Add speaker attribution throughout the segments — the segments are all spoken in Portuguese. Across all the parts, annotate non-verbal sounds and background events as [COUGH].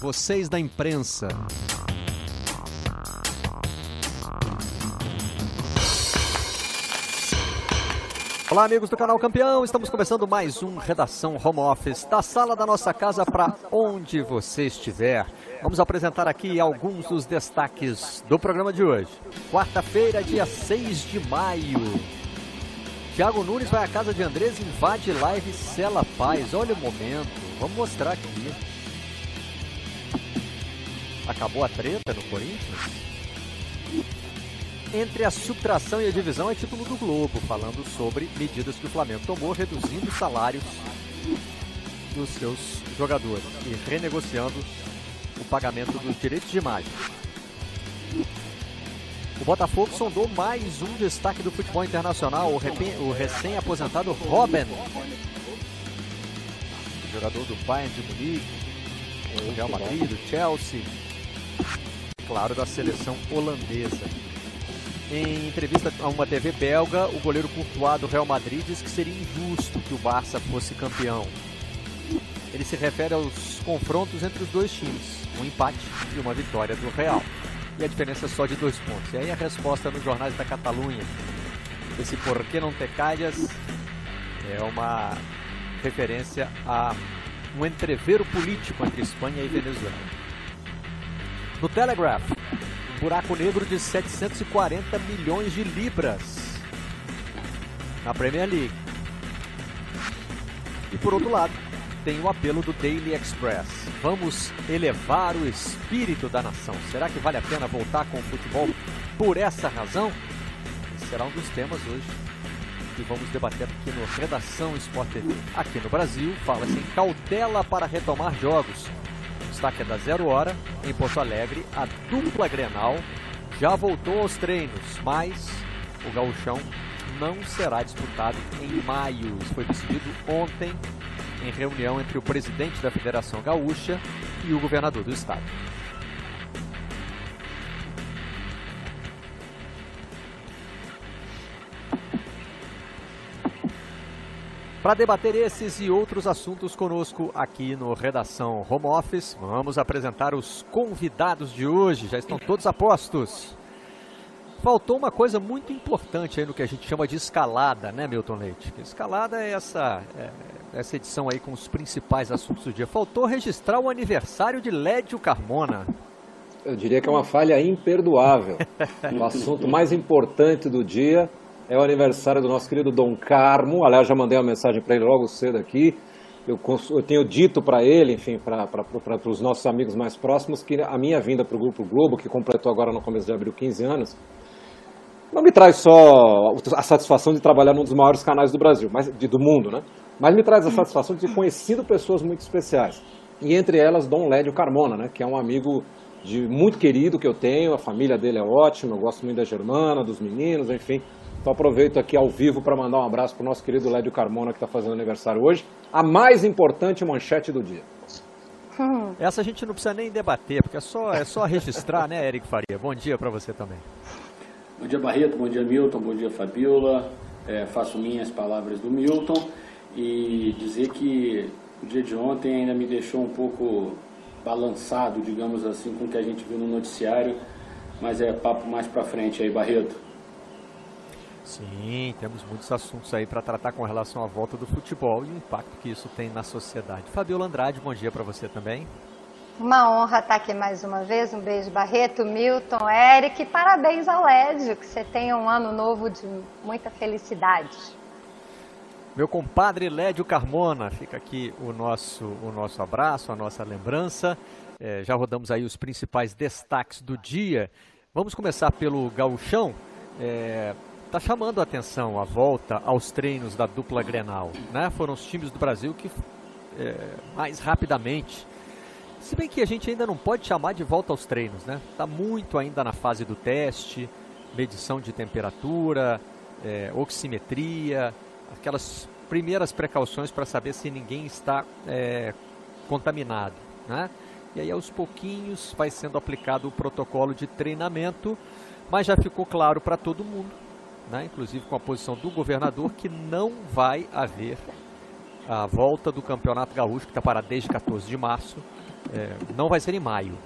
Speaker 1: vocês da imprensa. Olá, amigos do canal Campeão. Estamos começando mais um Redação Home Office da sala da nossa casa para onde você estiver. Vamos apresentar aqui alguns dos destaques do programa de hoje. Quarta-feira, dia 6 de maio. Thiago Nunes vai à casa de Andrés invade live Cela Paz. Olha o momento. Vamos mostrar aqui. Acabou a treta no Corinthians? Entre a subtração e a divisão é título do Globo, falando sobre medidas que o Flamengo tomou, reduzindo os salários dos seus jogadores e renegociando o pagamento dos direitos de imagem. O Botafogo sondou mais um destaque do futebol internacional, o, recém-aposentado Robin, jogador do Bayern de Munique, do Real Madrid, do Chelsea, claro, da seleção holandesa. Em entrevista a uma TV belga, o goleiro Courtois do Real Madrid diz que seria injusto que o Barça fosse campeão. Ele se refere aos confrontos entre os dois times, um empate e uma vitória do Real. E a diferença é só de dois pontos. E aí a resposta nos jornais da Catalunha, esse por que não te calhas, é uma referência a um entreveiro político entre Espanha e Venezuela. No Telegraph, buraco negro de 740 milhões de libras na Premier League. E por outro lado, tem o apelo do Daily Express. Vamos elevar o espírito da nação. Será que vale a pena voltar com o futebol por essa razão? Esse será um dos temas hoje que vamos debater aqui no Redação Sport TV. Aqui no Brasil, fala-se em cautela para retomar jogos destaque é da Zero Hora. Em Porto Alegre, a dupla Grenal já voltou aos treinos, mas o gauchão não será disputado em maio. Isso foi decidido ontem em reunião entre o presidente da Federação Gaúcha e o governador do estado. Para debater esses e outros assuntos conosco aqui no Redação Home Office, vamos apresentar os convidados de hoje. Já estão todos a postos. Faltou uma coisa muito importante aí no que a gente chama de escalada, né, Milton Leite? Escalada é essa, é, essa edição aí com os principais assuntos do dia. Faltou registrar o aniversário de Lédio Carmona.
Speaker 2: Eu diria que é uma falha imperdoável. [LAUGHS] o assunto mais importante do dia é o aniversário do nosso querido Dom Carmo. Aliás, já mandei uma mensagem para ele logo cedo aqui. Eu, eu tenho dito para ele, enfim, para os nossos amigos mais próximos, que a minha vinda para o Grupo Globo, que completou agora no começo de abril 15 anos, não me traz só a satisfação de trabalhar num dos maiores canais do Brasil, mas de, do mundo, né? Mas me traz a satisfação de ter conhecido pessoas muito especiais. E entre elas, Dom Lédio Carmona, né? Que é um amigo de muito querido que eu tenho, a família dele é ótima, eu gosto muito da Germana, dos meninos, enfim. Então aproveito aqui ao vivo para mandar um abraço para o nosso querido Lédio Carmona, que está fazendo aniversário hoje. A mais importante manchete do dia.
Speaker 1: Hum. [LAUGHS] Essa a gente não precisa nem debater, porque é só, é só registrar, né, Eric Faria? Bom dia para você também.
Speaker 3: Bom dia, Barreto. Bom dia, Milton. Bom dia, Fabiola. É, faço minhas palavras do Milton e dizer que o dia de ontem ainda me deixou um pouco balançado, digamos assim, com o que a gente viu no noticiário, mas é papo mais para frente aí, Barreto.
Speaker 1: Sim, temos muitos assuntos aí para tratar com relação à volta do futebol e o impacto que isso tem na sociedade. Fabiola Andrade, bom dia para você também.
Speaker 4: Uma honra estar aqui mais uma vez. Um beijo, Barreto, Milton, Eric. Parabéns ao Lédio, que você tenha um ano novo de muita felicidade.
Speaker 1: Meu compadre Lédio Carmona, fica aqui o nosso, o nosso abraço, a nossa lembrança. É, já rodamos aí os principais destaques do dia. Vamos começar pelo gauchão. É, está chamando a atenção a volta aos treinos da dupla Grenal. Né? Foram os times do Brasil que é, mais rapidamente. Se bem que a gente ainda não pode chamar de volta aos treinos, né? Está muito ainda na fase do teste, medição de temperatura, é, oximetria, aquelas primeiras precauções para saber se ninguém está é, contaminado, né? E aí aos pouquinhos vai sendo aplicado o protocolo de treinamento, mas já ficou claro para todo mundo né, inclusive com a posição do governador, que não vai haver a volta do Campeonato Gaúcho, que está parado desde 14 de março, é, não vai ser em maio,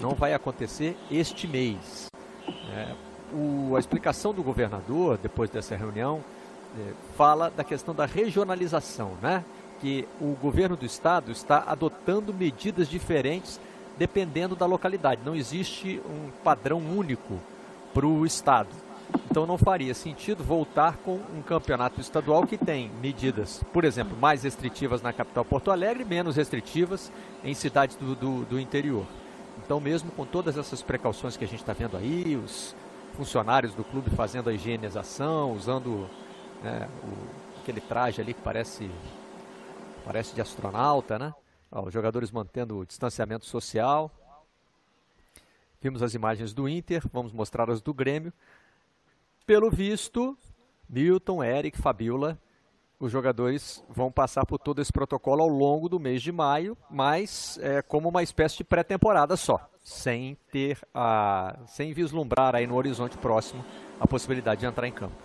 Speaker 1: não vai acontecer este mês. É, o, a explicação do governador, depois dessa reunião, é, fala da questão da regionalização, né? que o governo do estado está adotando medidas diferentes dependendo da localidade. Não existe um padrão único para o estado. Então não faria sentido voltar com um campeonato estadual que tem medidas, por exemplo, mais restritivas na capital Porto Alegre, menos restritivas em cidades do, do, do interior. Então, mesmo com todas essas precauções que a gente está vendo aí, os funcionários do clube fazendo a higienização, usando né, o, aquele traje ali que parece, parece de astronauta, né? Ó, os jogadores mantendo o distanciamento social. Vimos as imagens do Inter, vamos mostrar as do Grêmio. Pelo visto, Milton, Eric, Fabiola, os jogadores vão passar por todo esse protocolo ao longo do mês de maio, mas é, como uma espécie de pré-temporada só, sem ter a, sem vislumbrar aí no horizonte próximo a possibilidade de entrar em campo.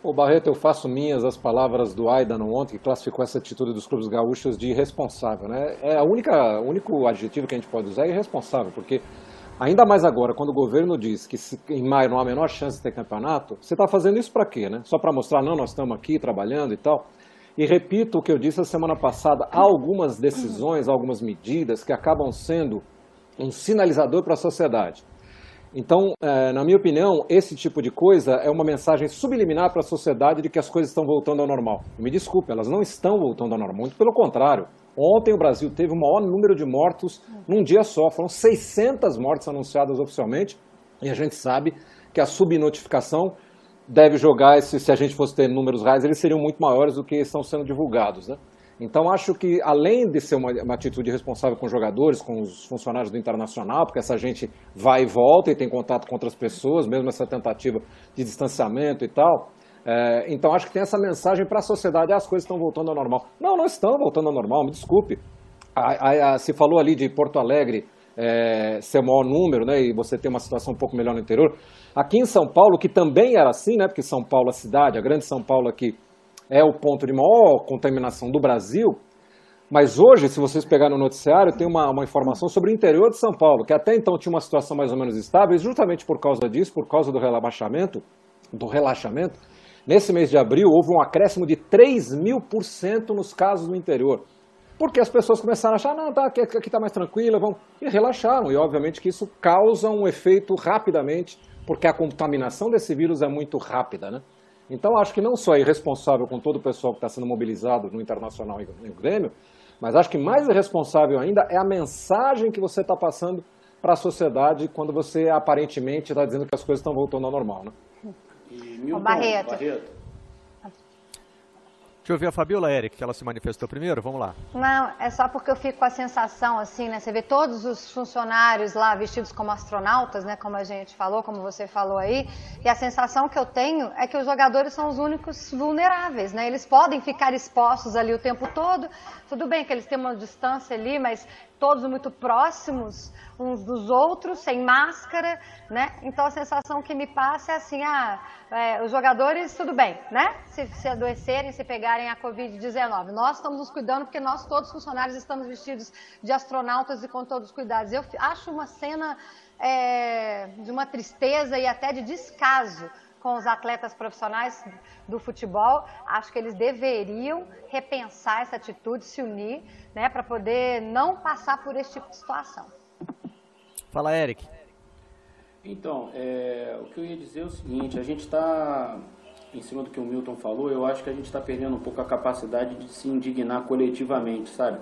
Speaker 2: O Barreto, eu faço minhas as palavras do Aidan ontem, que classificou essa atitude dos clubes gaúchos de irresponsável. Né? É a única, o único adjetivo que a gente pode usar é irresponsável, porque Ainda mais agora, quando o governo diz que em maio não há a menor chance de ter campeonato, você está fazendo isso para quê? Né? Só para mostrar, não, nós estamos aqui trabalhando e tal. E repito o que eu disse a semana passada: há algumas decisões, algumas medidas que acabam sendo um sinalizador para a sociedade. Então, é, na minha opinião, esse tipo de coisa é uma mensagem subliminar para a sociedade de que as coisas estão voltando ao normal. Me desculpe, elas não estão voltando ao normal, muito pelo contrário. Ontem o Brasil teve o maior número de mortos num dia só. Foram 600 mortes anunciadas oficialmente. E a gente sabe que a subnotificação deve jogar, esse, se a gente fosse ter números reais, eles seriam muito maiores do que estão sendo divulgados. Né? Então, acho que, além de ser uma, uma, atitude responsável com os jogadores, com os funcionários do Internacional, porque essa gente vai e volta e tem contato com outras pessoas, mesmo essa tentativa de distanciamento e tal, é, então acho que tem essa mensagem para a sociedade, ah, as coisas estão voltando ao normal. Não, não estão voltando ao normal, me desculpe. A, a, a, se falou ali de Porto Alegre é, ser o maior número, né, e você ter uma situação um pouco melhor no interior. Aqui em São Paulo, que também era assim, né, porque São Paulo, a cidade, a grande São Paulo aqui, é o ponto de maior contaminação do Brasil, mas hoje, se vocês pegarem no noticiário, tem uma, uma, informação sobre o interior de São Paulo, que até então tinha uma situação mais ou menos estável, e justamente por causa disso, por causa do relaxamento, do relaxamento, Nesse mês de abril, houve um acréscimo de 3 mil por cento nos casos no interior. Porque as pessoas começaram a achar, não, tá, aqui está mais tranquila, vão. E relaxaram. E obviamente que isso causa um efeito rapidamente, porque a contaminação desse vírus é muito rápida, né? Então acho que não só é irresponsável com todo o pessoal que está sendo mobilizado no Internacional e no Grêmio, mas acho que mais irresponsável ainda é a mensagem que você está passando para a sociedade quando você aparentemente está dizendo que as coisas estão voltando ao normal, né?
Speaker 4: Milton Barreto. Barreto.
Speaker 1: Deixa eu ver a Fabiola Eric, que ela se manifestou primeiro, vamos lá.
Speaker 4: Não, é só porque eu fico com a sensação, assim, né? Você vê todos os funcionários lá vestidos como astronautas, né? Como a gente falou, como você falou aí, e a sensação que eu tenho é que os jogadores são os únicos vulneráveis, né? Eles podem ficar expostos ali o tempo todo, tudo bem que eles têm uma distância ali, mas todos muito próximos uns dos outros, sem máscara, né? Então a sensação que me passa é assim, ah, é, os jogadores, tudo bem, né? Se, se adoecerem, se pegarem a Covid-19. Nós estamos nos cuidando porque nós todos funcionários estamos vestidos de astronautas e com todos os cuidados. Eu acho uma cena é, de uma tristeza e até de descaso com os atletas profissionais do futebol. Acho que eles deveriam repensar essa atitude, se unir, né, para poder não passar por esse tipo de situação.
Speaker 1: Fala, Eric.
Speaker 3: Então, é, o que eu ia dizer é o seguinte: a gente está, em cima do que o Milton falou, eu acho que a gente está perdendo um pouco a capacidade de se indignar coletivamente, sabe?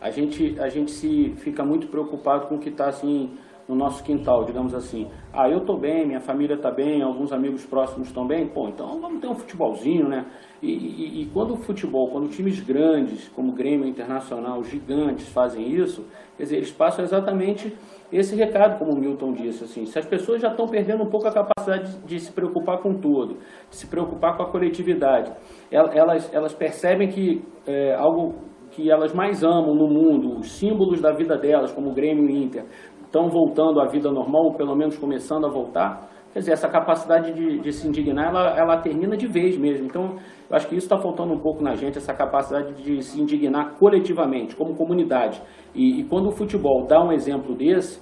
Speaker 3: A gente, a gente se fica muito preocupado com o que está assim no nosso quintal, digamos assim. Ah, eu estou bem, minha família está bem, alguns amigos próximos estão bem, pô, então vamos ter um futebolzinho, né? E, e, e, quando o futebol, quando times grandes, como Grêmio Internacional, gigantes, fazem isso, quer dizer, eles passam exatamente esse recado, como o Milton disse, assim, se as pessoas já estão perdendo um pouco a capacidade de, de se preocupar com tudo, de se preocupar com a coletividade, elas, elas percebem que é, algo que elas mais amam no mundo, os símbolos da vida delas, como o Grêmio e o Inter, estão voltando à vida normal, ou pelo menos começando a voltar, quer dizer, essa capacidade de, de se indignar, ela, ela termina de vez mesmo. Então, eu acho que isso está faltando um pouco na gente, essa capacidade de se indignar coletivamente, como comunidade. E, e quando o futebol dá um exemplo desse,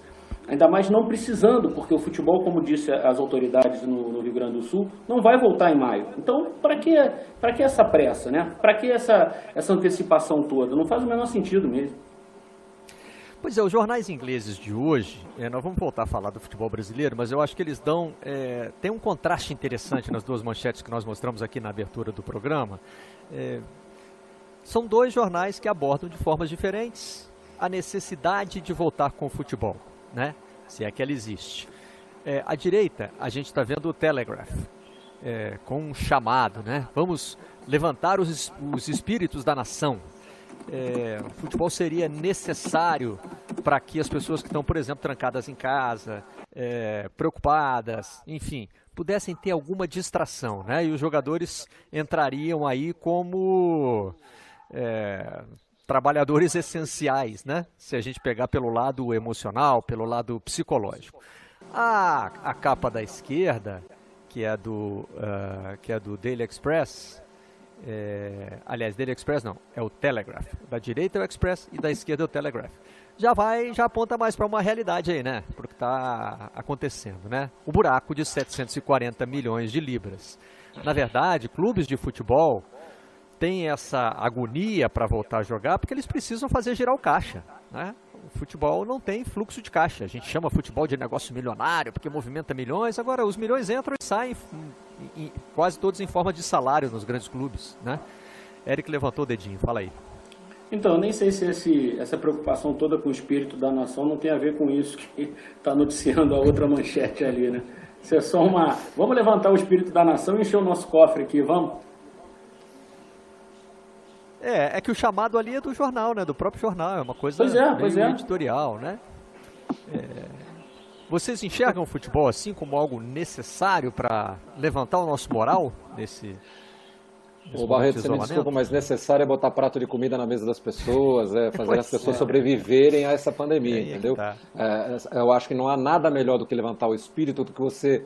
Speaker 3: ainda mais não precisando, porque o futebol, como disse as autoridades no, no Rio Grande do Sul, não vai voltar em maio. Então, para que, que essa pressa, né? Para que essa, essa antecipação toda? Não faz o menor sentido mesmo.
Speaker 1: Pois é, os jornais ingleses de hoje, é, nós vamos voltar a falar do futebol brasileiro, mas eu acho que eles dão. É, tem um contraste interessante nas duas manchetes que nós mostramos aqui na abertura do programa. É, são dois jornais que abordam de formas diferentes a necessidade de voltar com o futebol, né? se é que ela existe. É, à direita, a gente está vendo o Telegraph, é, com um chamado, né? Vamos levantar os, os espíritos da nação, é, o futebol seria necessário para que as pessoas que estão, por exemplo, trancadas em casa, é, preocupadas, enfim, pudessem ter alguma distração, né? E os jogadores entrariam aí como é, trabalhadores essenciais, né? Se a gente pegar pelo lado emocional, pelo lado psicológico. A, a capa da esquerda, que é do, uh, que é do Daily Express, é, aliás, Daily Express não, é o Telegraph. Da direita é o Express e da esquerda é o Telegraph. Já vai, já aponta mais para uma realidade aí, né? Porque está acontecendo, né? O buraco de 740 milhões de libras. Na verdade, clubes de futebol têm essa agonia para voltar a jogar porque eles precisam fazer girar o caixa, né? Futebol não tem fluxo de caixa. A gente chama futebol de negócio milionário porque movimenta milhões. Agora, os milhões entram e saem em, quase todos em forma de salário nos grandes clubes, né? Eric levantou o dedinho, fala aí.
Speaker 3: Então, nem sei se esse, essa preocupação toda com o espírito da nação não tem a ver com isso que está noticiando a outra manchete ali, né? Isso é só uma. Vamos levantar o espírito da nação e encher o nosso cofre aqui, vamos?
Speaker 1: É, é que o chamado ali é do jornal, né? Do próprio jornal, é uma coisa
Speaker 3: pois é, pois é.
Speaker 1: editorial, né? É, vocês enxergam o futebol assim como algo necessário para levantar o nosso moral nesse,
Speaker 2: Ô Barreto, você me desculpa, mas necessário é botar prato de comida na mesa das pessoas, é fazer as pessoas é. sobreviverem a essa pandemia, é entendeu? Tá. É, eu acho que não há nada melhor do que levantar o espírito, do que você,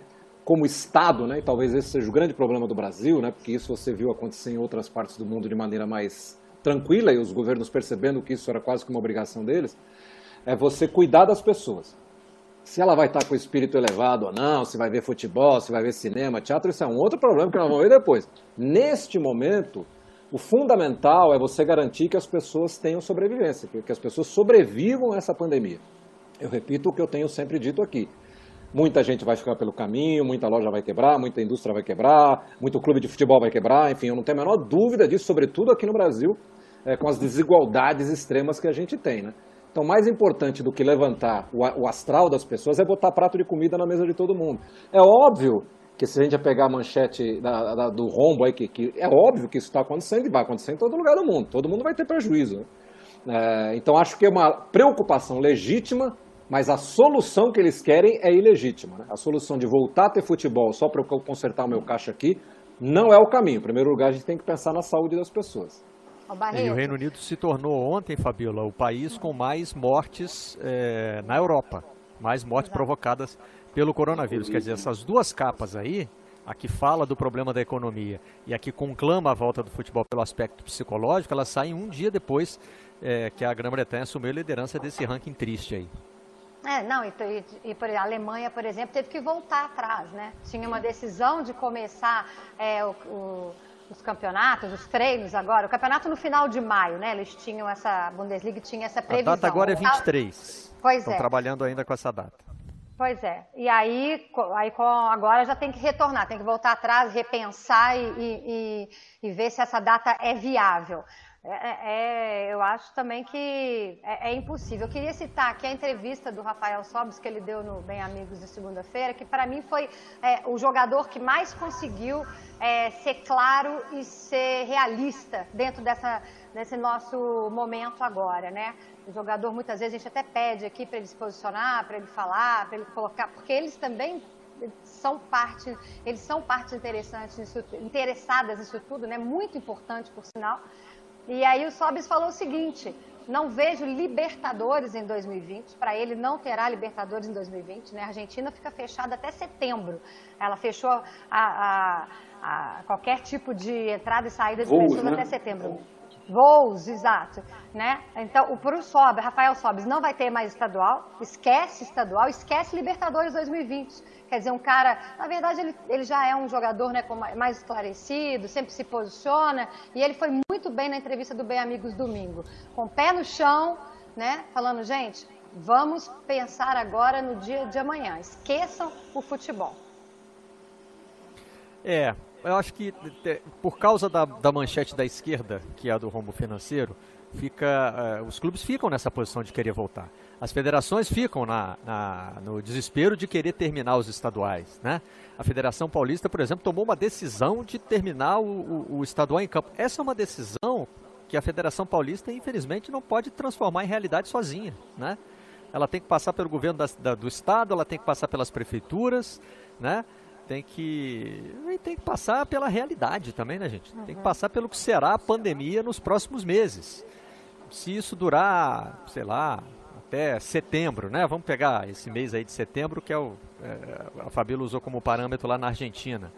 Speaker 2: como Estado, né? E talvez esse seja o grande problema do Brasil, né? Porque isso você viu acontecer em outras partes do mundo de maneira mais tranquila e os governos percebendo que isso era quase que uma obrigação deles, é você cuidar das pessoas. Se ela vai estar com o espírito elevado ou não, se vai ver futebol, se vai ver cinema, teatro, isso é um outro problema que nós vamos ver depois. Neste momento, o fundamental é você garantir que as pessoas tenham sobrevivência, que as pessoas sobrevivam a essa pandemia. Eu repito o que eu tenho sempre dito aqui. Muita gente vai ficar pelo caminho, muita loja vai quebrar, muita indústria vai quebrar, muito clube de futebol vai quebrar, enfim, eu não tenho a menor dúvida disso, sobretudo aqui no Brasil, é, com as desigualdades extremas que a gente tem. Né? Então, mais importante do que levantar o, astral das pessoas é botar prato de comida na mesa de todo mundo. É óbvio que se a gente pegar a manchete da, da, do rombo aí, que, que, é óbvio que isso está acontecendo e vai acontecer em todo lugar do mundo. Todo mundo vai ter prejuízo. Né? É, então, acho que é uma preocupação legítima, mas a solução que eles querem é ilegítima. Né? A solução de voltar a ter futebol só para eu consertar o meu caixa aqui não é o caminho. Em primeiro lugar, a gente tem que pensar na saúde das pessoas.
Speaker 1: E o Reino Unido se tornou ontem, Fabiola, o país com mais mortes é, na Europa. Mais mortes Exato. provocadas pelo coronavírus. Quer dizer, essas duas capas aí, a que fala do problema da economia e a que conclama a volta do futebol pelo aspecto psicológico, elas saem um dia depois é, que a Grã-Bretanha assumiu a liderança desse ranking triste aí.
Speaker 4: É, não, e, e, e, a Alemanha, por exemplo, teve que voltar atrás, né? Tinha uma decisão de começar é, o, o os campeonatos, os treinos agora. O campeonato no final de maio, né? Eles tinham essa, a Bundesliga tinha essa previsão.
Speaker 1: A data agora é 23.
Speaker 4: Pois
Speaker 1: Estão
Speaker 4: é.
Speaker 1: trabalhando ainda com essa data.
Speaker 4: Pois é. E aí, aí agora já tem que retornar, tem que voltar atrás, repensar e, e, e ver se essa data é viável. É, é, é, eu acho também que é, é, impossível. Eu queria citar aqui a entrevista do Rafael Sobis que ele deu no Bem Amigos de segunda-feira, que para mim foi é, o jogador que mais conseguiu é, ser claro e ser realista dentro dessa, desse nosso momento agora, né? O jogador muitas vezes a gente até pede aqui para ele se posicionar, para ele falar, para ele colocar, porque eles também são parte, eles são partes interessantes interessadas nisso tudo, né? Muito importante, por sinal. E aí o Sobis falou o seguinte: Não vejo Libertadores em 2020. Para ele, não terá Libertadores em 2020. Né? A Argentina fica fechada até setembro. Ela fechou a, a, a qualquer tipo de entrada e saída de Voos, pessoas né? até setembro. Voos, exato. Né? Então, o Sobe, Rafael Sobes, não vai ter mais estadual. Esquece estadual, esquece Libertadores 2020 Quer dizer, um cara, na verdade, ele, ele já é um jogador né, mais esclarecido, sempre se posiciona. E ele foi muito bem na entrevista do Bem Amigos domingo, com o pé no chão, né, falando, gente, vamos pensar agora no dia de amanhã. Esqueçam o futebol.
Speaker 1: É, eu acho que por causa da, da manchete da esquerda, que é a do rombo financeiro, fica, uh, os clubes ficam nessa posição de querer voltar. As federações ficam na, na, no desespero de querer terminar os estaduais. Né? A Federação Paulista, por exemplo, tomou uma decisão de terminar o, o, o estadual em campo. Essa é uma decisão que a Federação Paulista, infelizmente, não pode transformar em realidade sozinha. Né? Ela tem que passar pelo governo da, da, do estado, ela tem que passar pelas prefeituras, né? Tem que tem que passar pela realidade também, né, gente? Tem que passar pelo que será a pandemia nos próximos meses. Se isso durar, sei lá, até setembro, né? Vamos pegar esse mês aí de setembro, que é o é, a Fabíola usou como parâmetro lá na Argentina.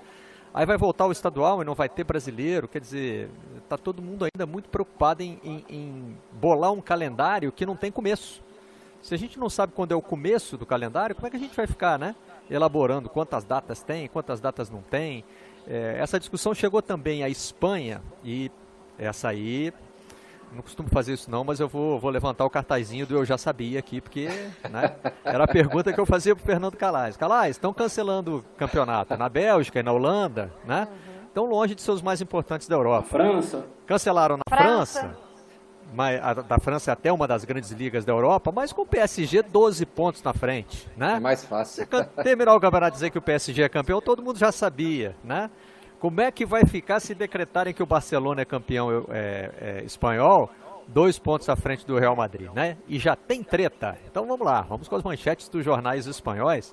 Speaker 1: Aí vai voltar o estadual e não vai ter brasileiro, quer dizer, está todo mundo ainda muito preocupado em, em, em, bolar um calendário que não tem começo. Se a gente não sabe quando é o começo do calendário, como é que a gente vai ficar, né? Elaborando quantas datas tem, quantas datas não tem. É, essa discussão chegou também à Espanha e essa aí não costumo fazer isso não, mas eu vou, vou levantar o cartazinho do eu já sabia aqui, porque né, era a pergunta que eu fazia para o Fernando Calais. Calais, estão cancelando o campeonato na Bélgica e na Holanda, né? Estão longe de seus mais importantes da Europa.
Speaker 3: França.
Speaker 1: Cancelaram na França. França da França é até uma das grandes ligas da Europa, mas com o PSG 12 pontos na frente, né?
Speaker 2: É mais fácil.
Speaker 1: Você terminar o campeonato dizer que o PSG é campeão, todo mundo já sabia, né? Como é que vai ficar se decretarem que o Barcelona é campeão é, é, espanhol, dois pontos à frente do Real Madrid, né? E já tem treta. Então vamos lá, vamos com as manchetes dos jornais espanhóis.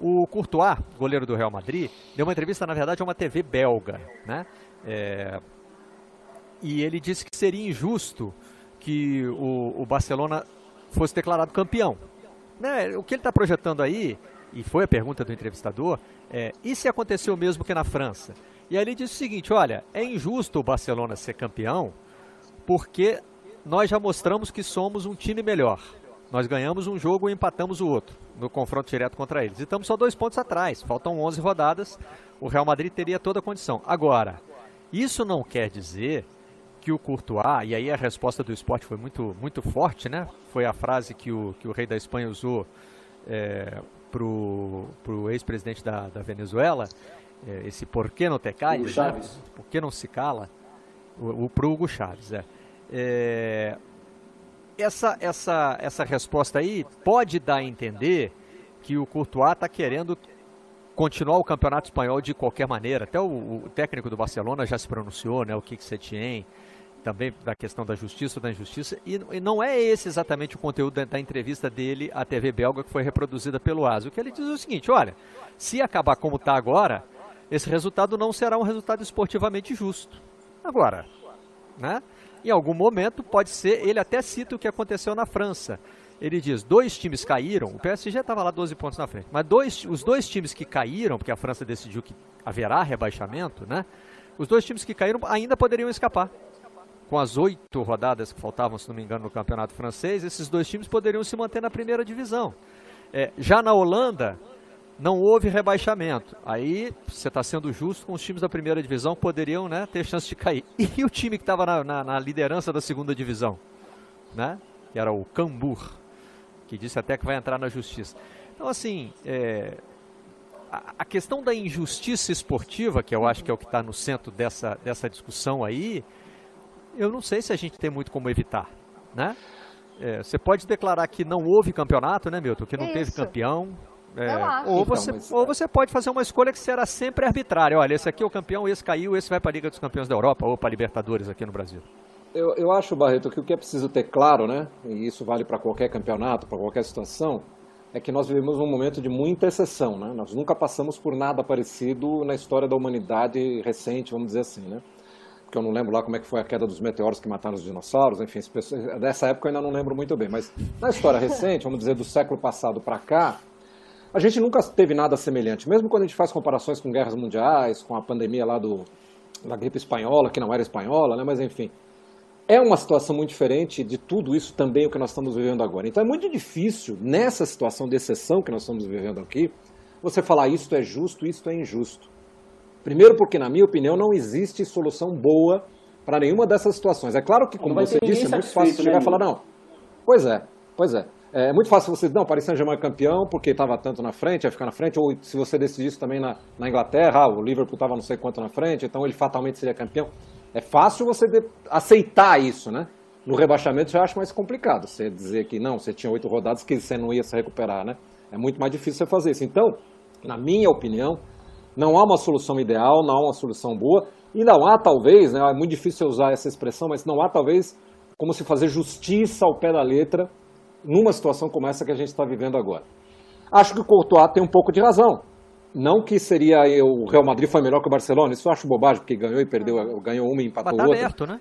Speaker 1: O Courtois, goleiro do Real Madrid, deu uma entrevista, na verdade, a uma TV belga, né? É, e ele disse que seria injusto que o, o Barcelona fosse declarado campeão. Né? O que ele está projetando aí, e foi a pergunta do entrevistador, é, e se aconteceu mesmo que na França? E aí ele disse o seguinte: olha, é injusto o Barcelona ser campeão porque nós já mostramos que somos um time melhor. Nós ganhamos um jogo e empatamos o outro no confronto direto contra eles. E estamos só dois pontos atrás. Faltam 11 rodadas. O Real Madrid teria toda a condição. Agora, isso não quer dizer que o Courtois, e aí a resposta do esporte foi muito, muito forte, né? Foi a frase que o, que o rei da Espanha usou é, para o ex-presidente da, da Venezuela é, esse por que não te calles. Né? por que não se cala, o, o pro Hugo Chaves, é. é. essa, essa, essa resposta aí pode dar a entender que o Courtois está querendo continuar o campeonato espanhol de qualquer maneira. Até o, o técnico do Barcelona já se pronunciou, né, o Kik Setien, também da questão da justiça ou da injustiça, e, e, não é esse exatamente o conteúdo da, da, entrevista dele à TV belga que foi reproduzida pelo ASO. O que ele diz é o seguinte, olha, se acabar como está agora, esse resultado não será um resultado esportivamente justo. Agora, né? Em algum momento pode ser, ele até cita o que aconteceu na França. Ele diz, dois times caíram, o PSG estava lá 12 pontos na frente, mas dois, os dois times que caíram, porque a França decidiu que haverá rebaixamento, né? Os dois times que caíram ainda poderiam escapar. Com as oito rodadas que faltavam, se não me engano, no campeonato francês, esses dois times poderiam se manter na primeira divisão. É, já na Holanda, não houve rebaixamento. Aí você está sendo justo com os times da primeira divisão que poderiam né, ter chance de cair. E o time que estava na, na, na, liderança da segunda divisão, né, que era o Cambur, que disse até que vai entrar na justiça. Então, assim, é, a, a, questão da injustiça esportiva, que eu acho que é o que está no centro dessa, dessa discussão aí, eu não sei se a gente tem muito como evitar. Né? É, você pode declarar que não houve campeonato, né, Milton? Que não Isso. teve campeão é, ou, então, você, mas... ou você pode fazer uma escolha que será sempre arbitrária. Olha, esse aqui é o campeão, esse caiu, esse vai para a Liga dos Campeões da Europa ou para a Libertadores aqui no Brasil.
Speaker 2: Eu, eu acho, Barreto, que o que é preciso ter claro, né, e isso vale para qualquer campeonato, para qualquer situação, é que nós vivemos um momento de muita exceção. Né? Nós nunca passamos por nada parecido na história da humanidade recente, vamos dizer assim. Né? Porque eu não lembro lá como é que foi a queda dos meteoros que mataram os dinossauros, enfim, dessa época eu ainda não lembro muito bem, mas na história recente, vamos dizer do século passado para cá, a gente nunca teve nada semelhante, mesmo quando a gente faz comparações com guerras mundiais, com a pandemia lá do, da gripe espanhola, que não era espanhola, né, mas enfim, é uma situação muito diferente de tudo isso também o que nós estamos vivendo agora. Então é muito difícil, nessa situação de exceção que nós estamos vivendo aqui, você falar isto é justo, isto é injusto. Primeiro porque, na minha opinião, não existe solução boa para nenhuma dessas situações. É claro que, como você disse, é muito fácil chegar né, e falar, não, pois é, pois é. É muito fácil você dizer, não, Paris Saint-Germain é campeão porque estava tanto na frente, ia ficar na frente, ou se você decidisse também na, na Inglaterra, ah, o Liverpool estava não sei quanto na frente, então ele fatalmente seria campeão. É fácil você de, aceitar isso, né? No rebaixamento já acho mais complicado. Você dizer que não, você tinha oito rodadas que você não ia se recuperar, né? É muito mais difícil você fazer isso. Então, na minha opinião, não há uma solução ideal, não há uma solução boa, e não há talvez, né, é muito difícil usar essa expressão, mas não há talvez como se fazer justiça ao pé da letra numa situação como essa que a gente está vivendo agora. Acho que o Courtois tem um pouco de razão. Não que seria o Real Madrid foi melhor que o Barcelona, isso eu acho bobagem, porque ganhou e perdeu, ganhou uma e empatou mas tá outra.
Speaker 1: aberto, né?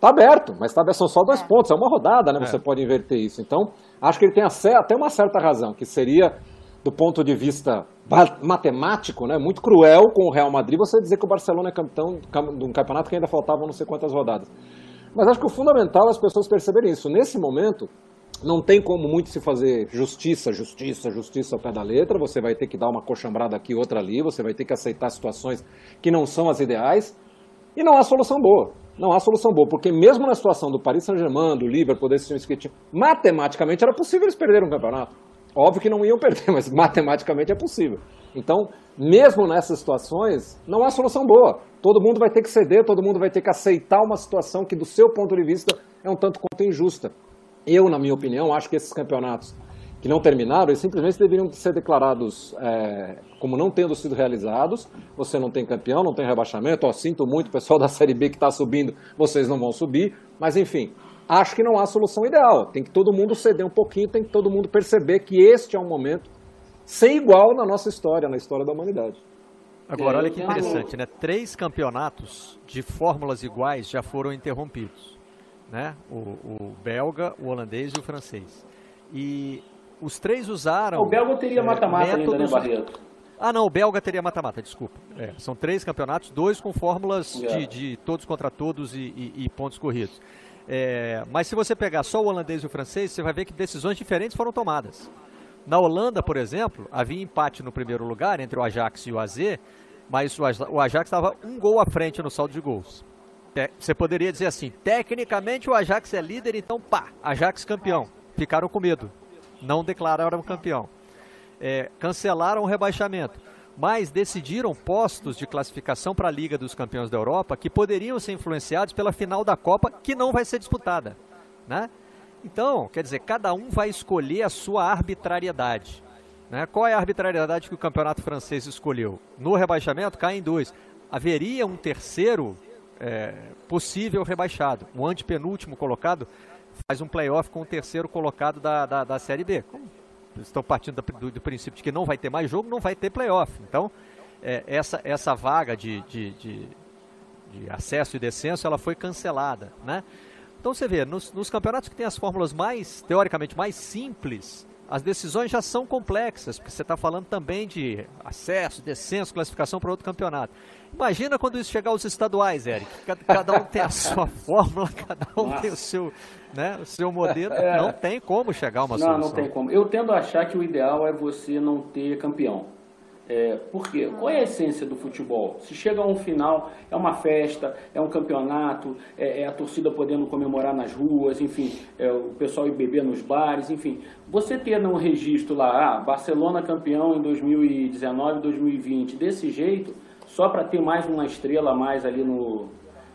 Speaker 2: Tá aberto, mas tá, são só dois é. pontos, é uma rodada, né? É. Você pode inverter isso. Então, acho que ele tem até uma certa razão, que seria, do ponto de vista matemático, né, muito cruel com o Real Madrid você dizer que o Barcelona é campeão de um campeonato que ainda faltavam não sei quantas rodadas. Mas acho que o fundamental é as pessoas perceberem isso. Nesse momento, não tem como muito se fazer justiça, justiça, justiça ao pé da letra. Você vai ter que dar uma coxambrada aqui, outra ali. Você vai ter que aceitar situações que não são as ideais. E não há solução boa. Não há solução boa, porque mesmo na situação do Paris Saint-Germain, do Liverpool, desse time matematicamente era possível eles perderem um campeonato. Óbvio que não iam perder, [LAUGHS] mas matematicamente é possível. Então, mesmo nessas situações, não há solução boa. Todo mundo vai ter que ceder, todo mundo vai ter que aceitar uma situação que, do seu ponto de vista, é um tanto quanto injusta. Eu, na minha opinião, acho que esses campeonatos que não terminaram, eles simplesmente deveriam ser declarados é, como não tendo sido realizados. Você não tem campeão, não tem rebaixamento. Ó, sinto muito, o pessoal da Série B que está subindo, vocês não vão subir. Mas, enfim, acho que não há solução ideal. Tem que todo mundo ceder um pouquinho, tem que todo mundo perceber que este é um momento sem igual na nossa história, na história da humanidade.
Speaker 1: Agora, olha que interessante, né? Três campeonatos de fórmulas iguais já foram interrompidos, né? O, o belga, o holandês e o francês. E os três usaram.
Speaker 3: O belga teria é, mata-mata ainda, né, Barreto?
Speaker 1: Ah, não, o belga teria mata-mata, desculpa. É, são três campeonatos, dois com fórmulas yeah. de, de, todos contra todos e, e, e pontos corridos. É, mas se você pegar só o holandês e o francês, você vai ver que decisões diferentes foram tomadas. Na Holanda, por exemplo, havia empate no primeiro lugar entre o Ajax e o AZ, mas o Ajax estava um gol à frente no saldo de gols. Você poderia dizer assim, tecnicamente o Ajax é líder, então pá, Ajax campeão. Ficaram com medo, não declararam campeão. É, cancelaram o rebaixamento mas decidiram postos de classificação para a Liga dos Campeões da Europa que poderiam ser influenciados pela final da Copa, que não vai ser disputada. Né? Então, quer dizer, cada um vai escolher a sua arbitrariedade. Né? Qual é a arbitrariedade que o campeonato francês escolheu? No rebaixamento, cai em dois. Haveria um terceiro é, possível rebaixado. O antepenúltimo colocado faz um playoff com o terceiro colocado da, da, da Série B. Como estão partindo do, do, princípio de que não vai ter mais jogo, não vai ter playoff. Então, é, essa, essa vaga de, de, de, de, acesso e descenso, ela foi cancelada, né? Então você vê, nos, nos campeonatos que tem as fórmulas mais, teoricamente, mais simples, as decisões já são complexas, porque você está falando também de acesso, descenso, classificação para outro campeonato. Imagina quando isso chegar aos estaduais, Eric. Cada, cada um tem a [LAUGHS] sua fórmula, cada um Nossa. tem o seu, né, o seu modelo. É. Não tem como chegar a uma
Speaker 3: não,
Speaker 1: solução.
Speaker 3: Não, não tem como. Eu tendo a achar que o ideal é você não ter campeão. É, por quê? Qual é a essência do futebol? Se chega a um final, é uma festa, é um campeonato, é, é a torcida podendo comemorar nas ruas, enfim, é o pessoal ir beber nos bares, enfim. Você ter um registro lá, ah, Barcelona campeão em 2019, 2020, desse jeito, só para ter mais uma estrela a mais ali no,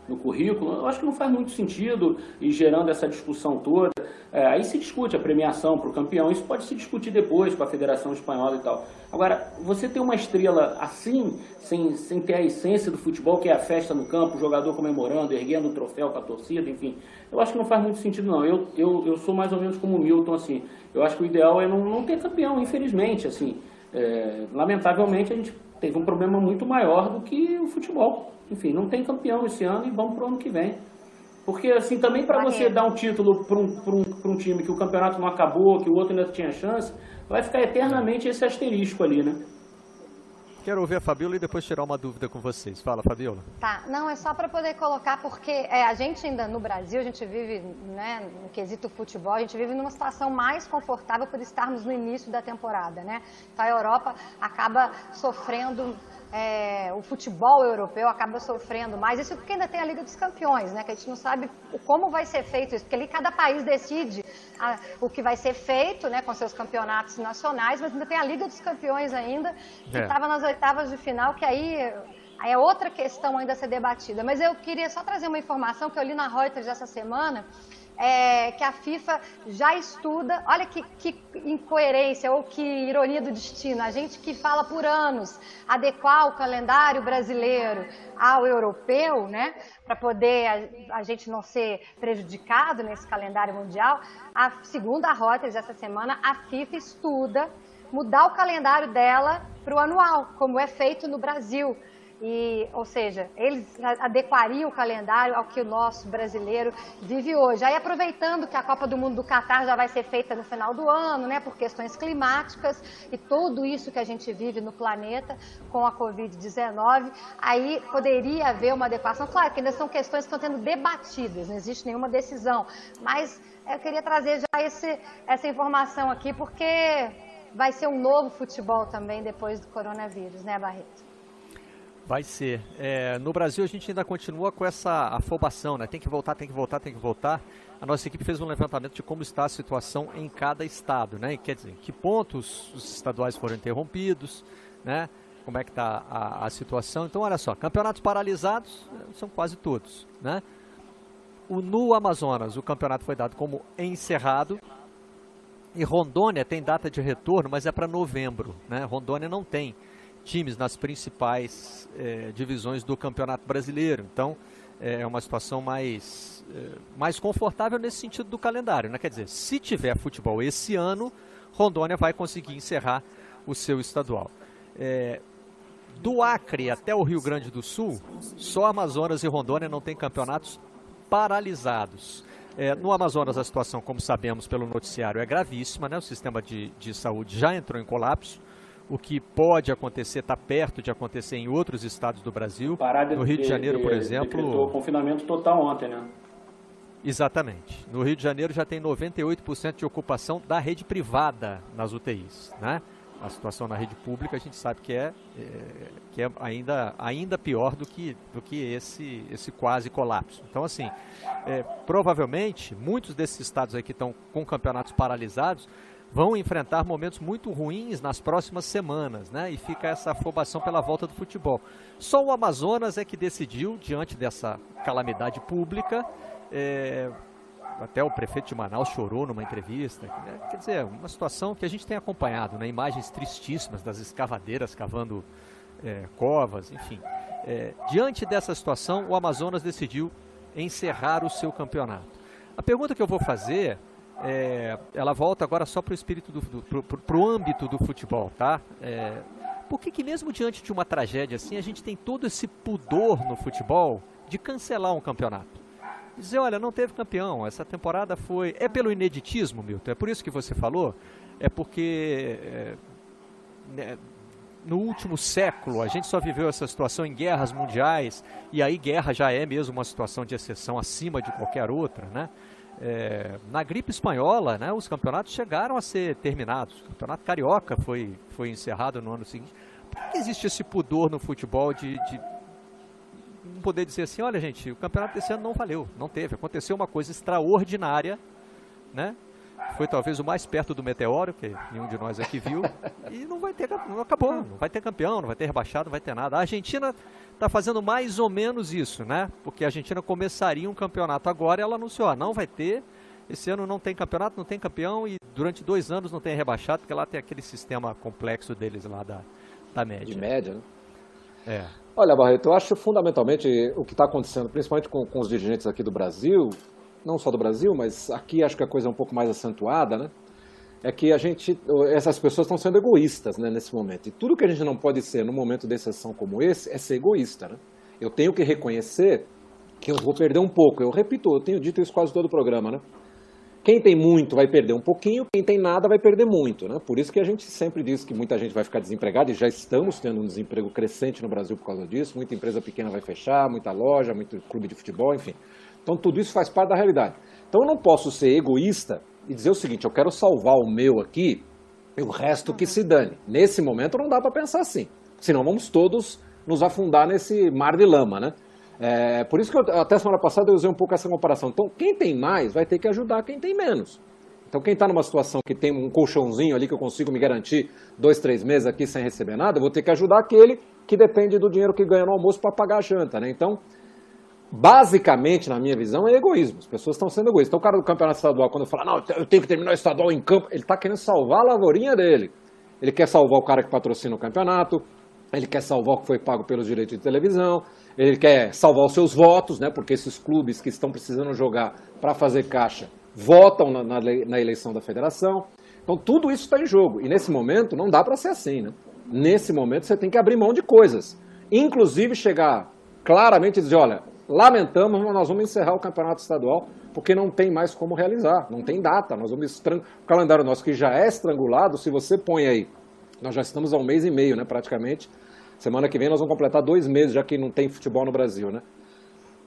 Speaker 3: no currículo, eu acho que não faz muito sentido e gerando essa discussão toda. É, aí se discute a premiação para o campeão, isso pode se discutir depois com a Federação Espanhola e tal. Agora, você ter uma estrela assim, sem, sem ter a essência do futebol, que é a festa no campo, o jogador comemorando, erguendo o troféu para a torcida, enfim, eu acho que não faz muito sentido não. Eu, eu, eu sou mais ou menos como o Milton, assim, eu acho que o ideal é não, não ter campeão, infelizmente, assim. É, lamentavelmente a gente teve um problema muito maior do que o futebol. Enfim, não tem campeão esse ano e vamos para o ano que vem. Porque, assim, também para você dar um título para um, um, um time que o campeonato não acabou, que o outro ainda tinha chance, vai ficar eternamente esse asterisco ali, né?
Speaker 1: Quero ouvir a Fabiola e depois tirar uma dúvida com vocês. Fala, Fabiola.
Speaker 4: Tá, não, é só para poder colocar, porque é, a gente ainda no Brasil, a gente vive, né, no quesito futebol, a gente vive numa situação mais confortável por estarmos no início da temporada, né? Então a Europa acaba sofrendo é, o futebol europeu acaba sofrendo mais. Isso porque ainda tem a Liga dos Campeões, né? Que a gente não sabe como vai ser feito isso, porque ali cada país decide a, o que vai ser feito, né? Com seus campeonatos nacionais, mas ainda tem a Liga dos Campeões ainda, que estava é. nas oitavas de final, que aí é outra questão ainda a ser debatida. Mas eu queria só trazer uma informação que eu li na Reuters essa semana, é, que a FIFA já estuda. Olha que, que, incoerência ou que ironia do destino. A gente que fala por anos adequar o calendário brasileiro ao europeu, né, para poder a, a, gente não ser prejudicado nesse calendário mundial. A segunda Reuters essa semana, a FIFA estuda mudar o calendário dela para o anual, como é feito no Brasil. E, ou seja, eles adequariam o calendário ao que o nosso brasileiro vive hoje. Aí, aproveitando que a Copa do Mundo do Catar já vai ser feita no final do ano, né, por questões climáticas e tudo isso que a gente vive no planeta com a Covid-19, aí poderia haver uma adequação. Claro que ainda são questões que estão sendo debatidas, não existe nenhuma decisão, mas eu queria trazer já esse, essa informação aqui, porque vai ser um novo futebol também depois do coronavírus, né, Barreto?
Speaker 1: Vai ser. É, no Brasil a gente ainda continua com essa afobação, né? Tem que voltar, tem que voltar, tem que voltar. A nossa equipe fez um levantamento de como está a situação em cada estado, né? Quer dizer, que pontos os estaduais foram interrompidos, né? Como é que está a, a, situação. Então, olha só, campeonatos paralisados é, são quase todos, né? O, no Amazonas, o campeonato foi dado como encerrado. E Rondônia tem data de retorno, mas é para novembro, né? Rondônia não tem times nas principais é, divisões do Campeonato Brasileiro. Então, é, é uma situação mais, é, mais confortável nesse sentido do calendário. Né? Quer dizer, se tiver futebol esse ano, Rondônia vai conseguir encerrar o seu estadual. É, do Acre até o Rio Grande do Sul, só Amazonas e Rondônia não têm campeonatos paralisados. É, no Amazonas, a situação, como sabemos pelo noticiário, é gravíssima. Né? O sistema de, de saúde já entrou em colapso o que pode acontecer, está perto de acontecer em outros estados do Brasil.
Speaker 3: Parada
Speaker 1: no Rio de, Janeiro, por exemplo.
Speaker 3: confinamento total ontem, né?
Speaker 1: Exatamente. No Rio de Janeiro já tem 98% de ocupação da rede privada nas UTIs, né? A situação na rede pública a gente sabe que é, é, que é ainda, ainda pior do que, do que esse, esse quase colapso. Então, assim, é, provavelmente, muitos desses estados aí que estão com campeonatos paralisados vão enfrentar momentos muito ruins nas próximas semanas, né? E fica essa afobação pela volta do futebol. Só o Amazonas é que decidiu, diante dessa calamidade pública, é, até o prefeito de Manaus chorou numa entrevista. Né? Quer dizer, uma situação que a gente tem acompanhado, né? imagens tristíssimas das escavadeiras cavando é, covas, enfim. É, diante dessa situação, o Amazonas decidiu encerrar o seu campeonato. A pergunta que eu vou fazer é, ela volta agora só para o espírito do, do âmbito do futebol, tá? É, por que, que mesmo diante de uma tragédia assim, a gente tem todo esse pudor no futebol de cancelar um campeonato? Dizer, olha, não teve campeão, essa temporada foi... É pelo ineditismo, Milton? É por isso que você falou? É porque... É, né, no último século, a gente só viveu essa situação em guerras mundiais, e aí guerra já é mesmo uma situação de exceção acima de qualquer outra, né? É, na gripe espanhola, né, os campeonatos chegaram a ser terminados. O campeonato carioca foi, foi encerrado no ano seguinte. Por que existe esse pudor no futebol de, de poder dizer assim, olha gente, o campeonato desse ano não valeu, não teve. Aconteceu uma coisa extraordinária, né? Foi talvez o mais perto do meteoro, que nenhum de nós aqui viu, e não vai ter, não acabou, não vai ter campeão, não vai ter rebaixado, não vai ter nada. A Argentina está fazendo mais ou menos isso, né? Porque a Argentina começaria um campeonato agora e ela anunciou, ah, não vai ter, esse ano não tem campeonato, não tem campeão e durante dois anos não tem rebaixado, porque lá tem aquele sistema complexo deles lá da, da média.
Speaker 2: De média, né?
Speaker 1: É.
Speaker 2: Olha, Barreto, eu acho fundamentalmente o que está acontecendo, principalmente com, com os dirigentes aqui do Brasil, não só do Brasil, mas aqui acho que a coisa é um pouco mais acentuada, né? É que a gente, essas pessoas estão sendo egoístas né, nesse momento. E tudo que a gente não pode ser num momento de exceção como esse é ser egoísta. Né? Eu tenho que reconhecer que eu vou perder um pouco. Eu repito, eu tenho dito isso quase todo o programa, né? Quem tem muito vai perder um pouquinho, quem tem nada vai perder muito. Né? Por isso que a gente sempre diz que muita gente vai ficar desempregada, e já estamos tendo um desemprego crescente no Brasil por causa disso. Muita empresa pequena vai fechar, muita loja, muito clube de futebol, enfim. Então tudo isso faz parte da realidade. Então eu não posso ser egoísta e dizer o seguinte: eu quero salvar o meu aqui e o resto que se dane. Nesse momento não dá para pensar assim. Senão vamos todos nos afundar nesse mar de lama, né? É, por isso que eu, até semana passada eu usei um pouco essa comparação. Então, quem tem mais vai ter que ajudar quem tem menos. Então, quem está numa situação que tem um colchãozinho ali que eu consigo me garantir dois, três meses aqui sem receber nada, eu vou ter que ajudar aquele que depende do dinheiro que ganha no almoço para pagar a janta. Né? Então, basicamente, na minha visão, é egoísmo. As pessoas estão sendo egoístas. Então, o cara do campeonato estadual, quando fala, não, eu tenho que terminar o estadual em campo, ele está querendo salvar a lavourinha dele. Ele quer salvar o cara que patrocina o campeonato, ele quer salvar o que foi pago pelos direitos de televisão, ele quer salvar os seus votos, né, porque esses clubes que estão precisando jogar para fazer caixa votam na, na, na, eleição da federação. Então tudo isso está em jogo. E nesse momento não dá para ser assim. Né? Nesse momento você tem que abrir mão de coisas. Inclusive chegar claramente e dizer, olha, lamentamos, mas nós vamos encerrar o campeonato estadual porque não tem mais como realizar, não tem data. Nós vamos estrang... O calendário nosso que já é estrangulado, se você põe aí, nós já estamos há um mês e meio, né, praticamente, Semana que vem nós vamos completar dois meses, já que não tem futebol no Brasil, né?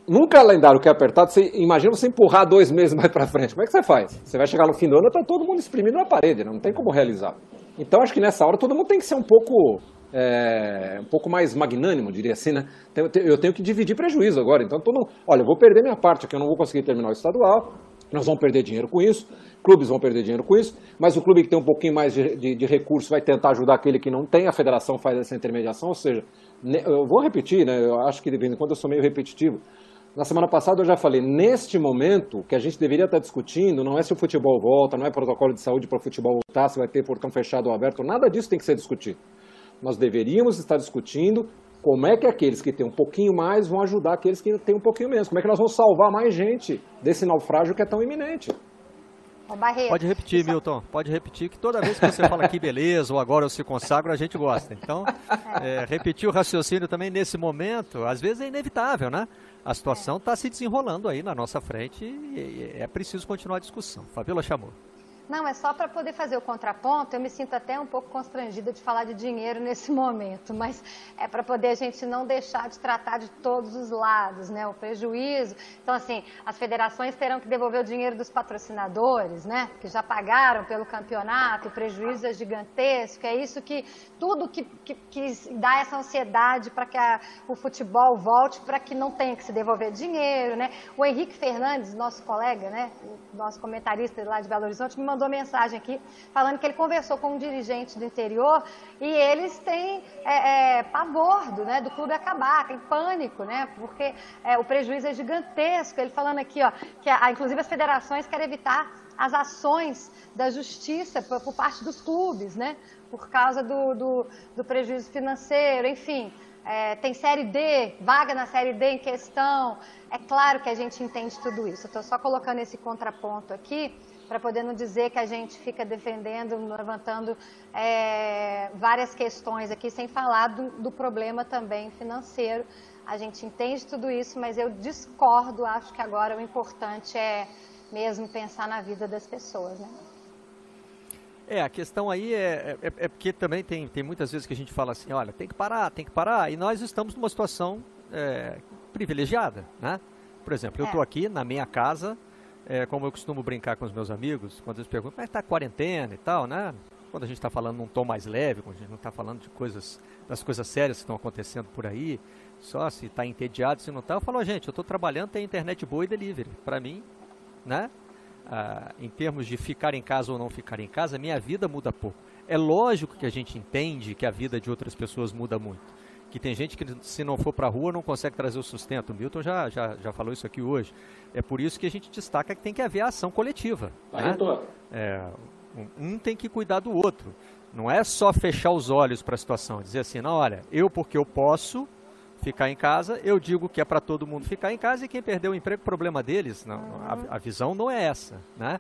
Speaker 2: Num calendário que é apertado, você, imagina você empurrar dois meses mais para frente. Como é que você faz? Você vai chegar no fim do ano e está todo mundo exprimindo na parede, né? não tem como realizar. Então acho que nessa hora todo mundo tem que ser um pouco, é, um pouco mais magnânimo, diria assim, né? Eu tenho que dividir prejuízo agora. Então, todo, olha, eu vou perder minha parte, aqui eu não vou conseguir terminar o estadual, nós vamos perder dinheiro com isso, clubes vão perder dinheiro com isso, mas o clube que tem um pouquinho mais de, de, de recurso vai tentar ajudar aquele que não tem, a federação faz essa intermediação, ou seja, eu vou repetir, né, eu acho que de vez em quando eu sou meio repetitivo. Na semana passada eu já falei, neste momento, o que a gente deveria estar discutindo não é se o futebol volta, não é protocolo de saúde para o futebol voltar, se vai ter portão fechado ou aberto, nada disso tem que ser discutido. Nós deveríamos estar discutindo como é que aqueles que têm um pouquinho mais vão ajudar aqueles que têm um pouquinho menos? Como é que nós vamos salvar mais gente desse naufrágio que é tão iminente?
Speaker 1: Pode repetir, Milton. Pode repetir que toda vez que você fala que beleza ou agora eu se consagro, a gente gosta. Então, [LAUGHS] é, repetir o raciocínio também nesse momento, às vezes é inevitável, né? A situação está se desenrolando aí na nossa frente e é preciso continuar a discussão. Fabiola chamou.
Speaker 4: Não, é só para poder fazer o contraponto. Eu me sinto até um pouco constrangida de falar de dinheiro nesse [LAUGHS] momento, mas é para poder a gente não deixar de tratar de todos os lados, né? O prejuízo. Então, assim, as federações terão que devolver o dinheiro dos patrocinadores, né? Que já pagaram pelo campeonato, o prejuízo é gigantesco. É isso que tudo que, que, que dá essa ansiedade para que a, o futebol volte, para que não tenha que se devolver dinheiro, né? O Henrique Fernandes, nosso colega, né? Nosso comentarista lá de Belo Horizonte, me mandou mandou mensagem aqui falando que ele conversou com um dirigente do interior e eles têm é, é, pavor do, né, do clube acabar, tem pânico, né? Porque é, o prejuízo é gigantesco. Ele falando aqui, ó, que a, inclusive as federações querem evitar as ações da justiça por, por parte dos clubes, né? Por causa do, do, do prejuízo financeiro, enfim. É, tem série D, vaga na série D em questão. É claro que a gente entende tudo isso. Estou só colocando esse contraponto aqui para poder não dizer que a gente fica defendendo, levantando é, várias questões aqui, sem falar do, do, problema também financeiro. A gente entende tudo isso, mas eu discordo, acho que agora o importante é mesmo pensar na vida das pessoas, né?
Speaker 1: É, a questão aí é, é, é, porque também tem, tem muitas vezes que a gente fala assim, olha, tem que parar, tem que parar, e nós estamos numa situação é, privilegiada, né? Por exemplo, eu estou é. aqui na minha casa, é, como eu costumo brincar com os meus amigos, quando eles perguntam, mas está quarentena e tal, né? Quando a gente está falando num tom mais leve, quando a gente não está falando de coisas, das coisas sérias que estão acontecendo por aí, só se está entediado, se não está, eu falo, gente, eu estou trabalhando, tem internet boa e delivery. Para mim, né? Ah, em termos de ficar em casa ou não ficar em casa, minha vida muda pouco. É lógico que a gente entende que a vida de outras pessoas muda muito que tem gente que se não for para a rua não consegue trazer o sustento. O Milton já, já, já falou isso aqui hoje. É por isso que a gente destaca que tem que haver ação coletiva. Né? É, um tem que cuidar do outro. Não é só fechar os olhos para a situação, dizer assim, não, olha, eu porque eu posso ficar em casa, eu digo que é para todo mundo ficar em casa e quem perdeu o emprego, problema deles. Não, a, a visão não é essa, né?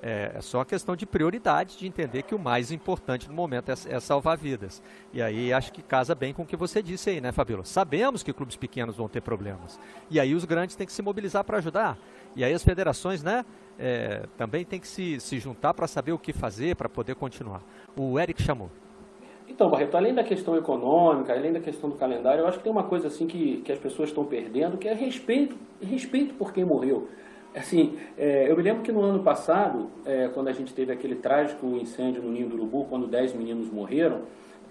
Speaker 1: É, é só questão de prioridade, de entender que o mais importante no momento é, é, salvar vidas. E aí acho que casa bem com o que você disse aí, né, Fabíola? Sabemos que clubes pequenos vão ter problemas. E aí os grandes têm que se mobilizar para ajudar. E aí as federações, né, é, também têm que se, se juntar para saber o que fazer para poder continuar. O Eric chamou.
Speaker 3: Então, Barreto, além da questão econômica, além da questão do calendário, eu acho que tem uma coisa assim que, que as pessoas estão perdendo, que é respeito, respeito por quem morreu. Assim, é, eu me lembro que no ano passado, é, quando a gente teve aquele trágico incêndio no Ninho do Urubu, quando 10 meninos morreram,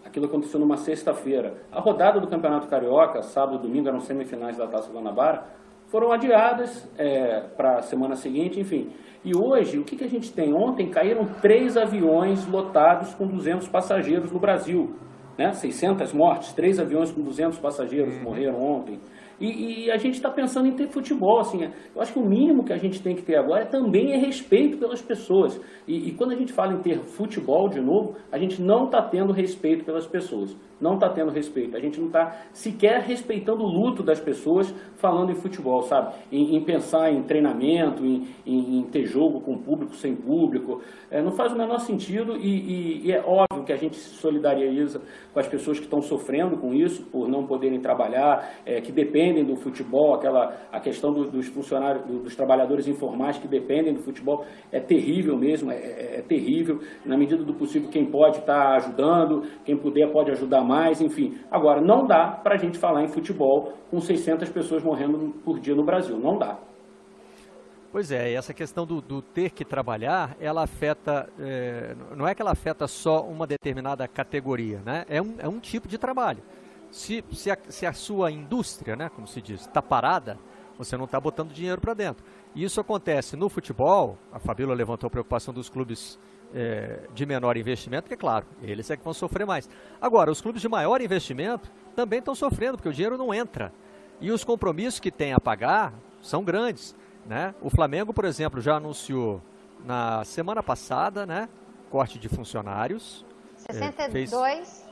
Speaker 3: aquilo aconteceu numa sexta-feira. A rodada do Campeonato Carioca, sábado e domingo, eram semifinais da Taça Guanabara, foram adiadas é, para a semana seguinte, enfim. E hoje, o que, que a gente tem? Ontem caíram três aviões lotados com 200 passageiros no Brasil. Né? 600 mortes, três aviões com 200 passageiros uhum. morreram ontem. E, e a gente está pensando em ter futebol, assim, eu acho que o mínimo que a gente tem que ter agora também é respeito pelas pessoas. E, e quando a gente fala em ter futebol de novo, a gente não está tendo respeito pelas pessoas. Não está tendo respeito. A gente não está sequer respeitando o luto das pessoas falando em futebol, sabe? Em, em pensar em treinamento, em, em, em, ter jogo com público, sem público. É, não faz o menor sentido e, e, e é óbvio que a gente se solidariza com as pessoas que estão sofrendo com isso, por não poderem trabalhar, é, que dependem do futebol, aquela, a questão do, dos funcionários, do, dos trabalhadores informais que dependem do futebol é terrível mesmo, é, é, é terrível. Na medida do possível, quem pode está ajudando, quem puder pode ajudar mais, enfim. Agora, não dá para a gente falar em futebol com 600 pessoas morrendo por dia no Brasil, não dá.
Speaker 1: Pois é, essa questão do, do, ter que trabalhar, ela afeta, é, não é que ela afeta só uma determinada categoria, né? É um, é um tipo de trabalho. Se, se, a, se a sua indústria, né, como se diz, está parada, você não está botando dinheiro para dentro. E isso acontece no futebol, a Fabíola levantou a preocupação dos clubes é, de menor investimento, que é claro, eles é que vão sofrer mais. Agora, os clubes de maior investimento também estão sofrendo, porque o dinheiro não entra. E os compromissos que tem a pagar são grandes. Né? O Flamengo, por exemplo, já anunciou na semana passada, né? Corte de funcionários.
Speaker 4: 62 é,
Speaker 1: fez,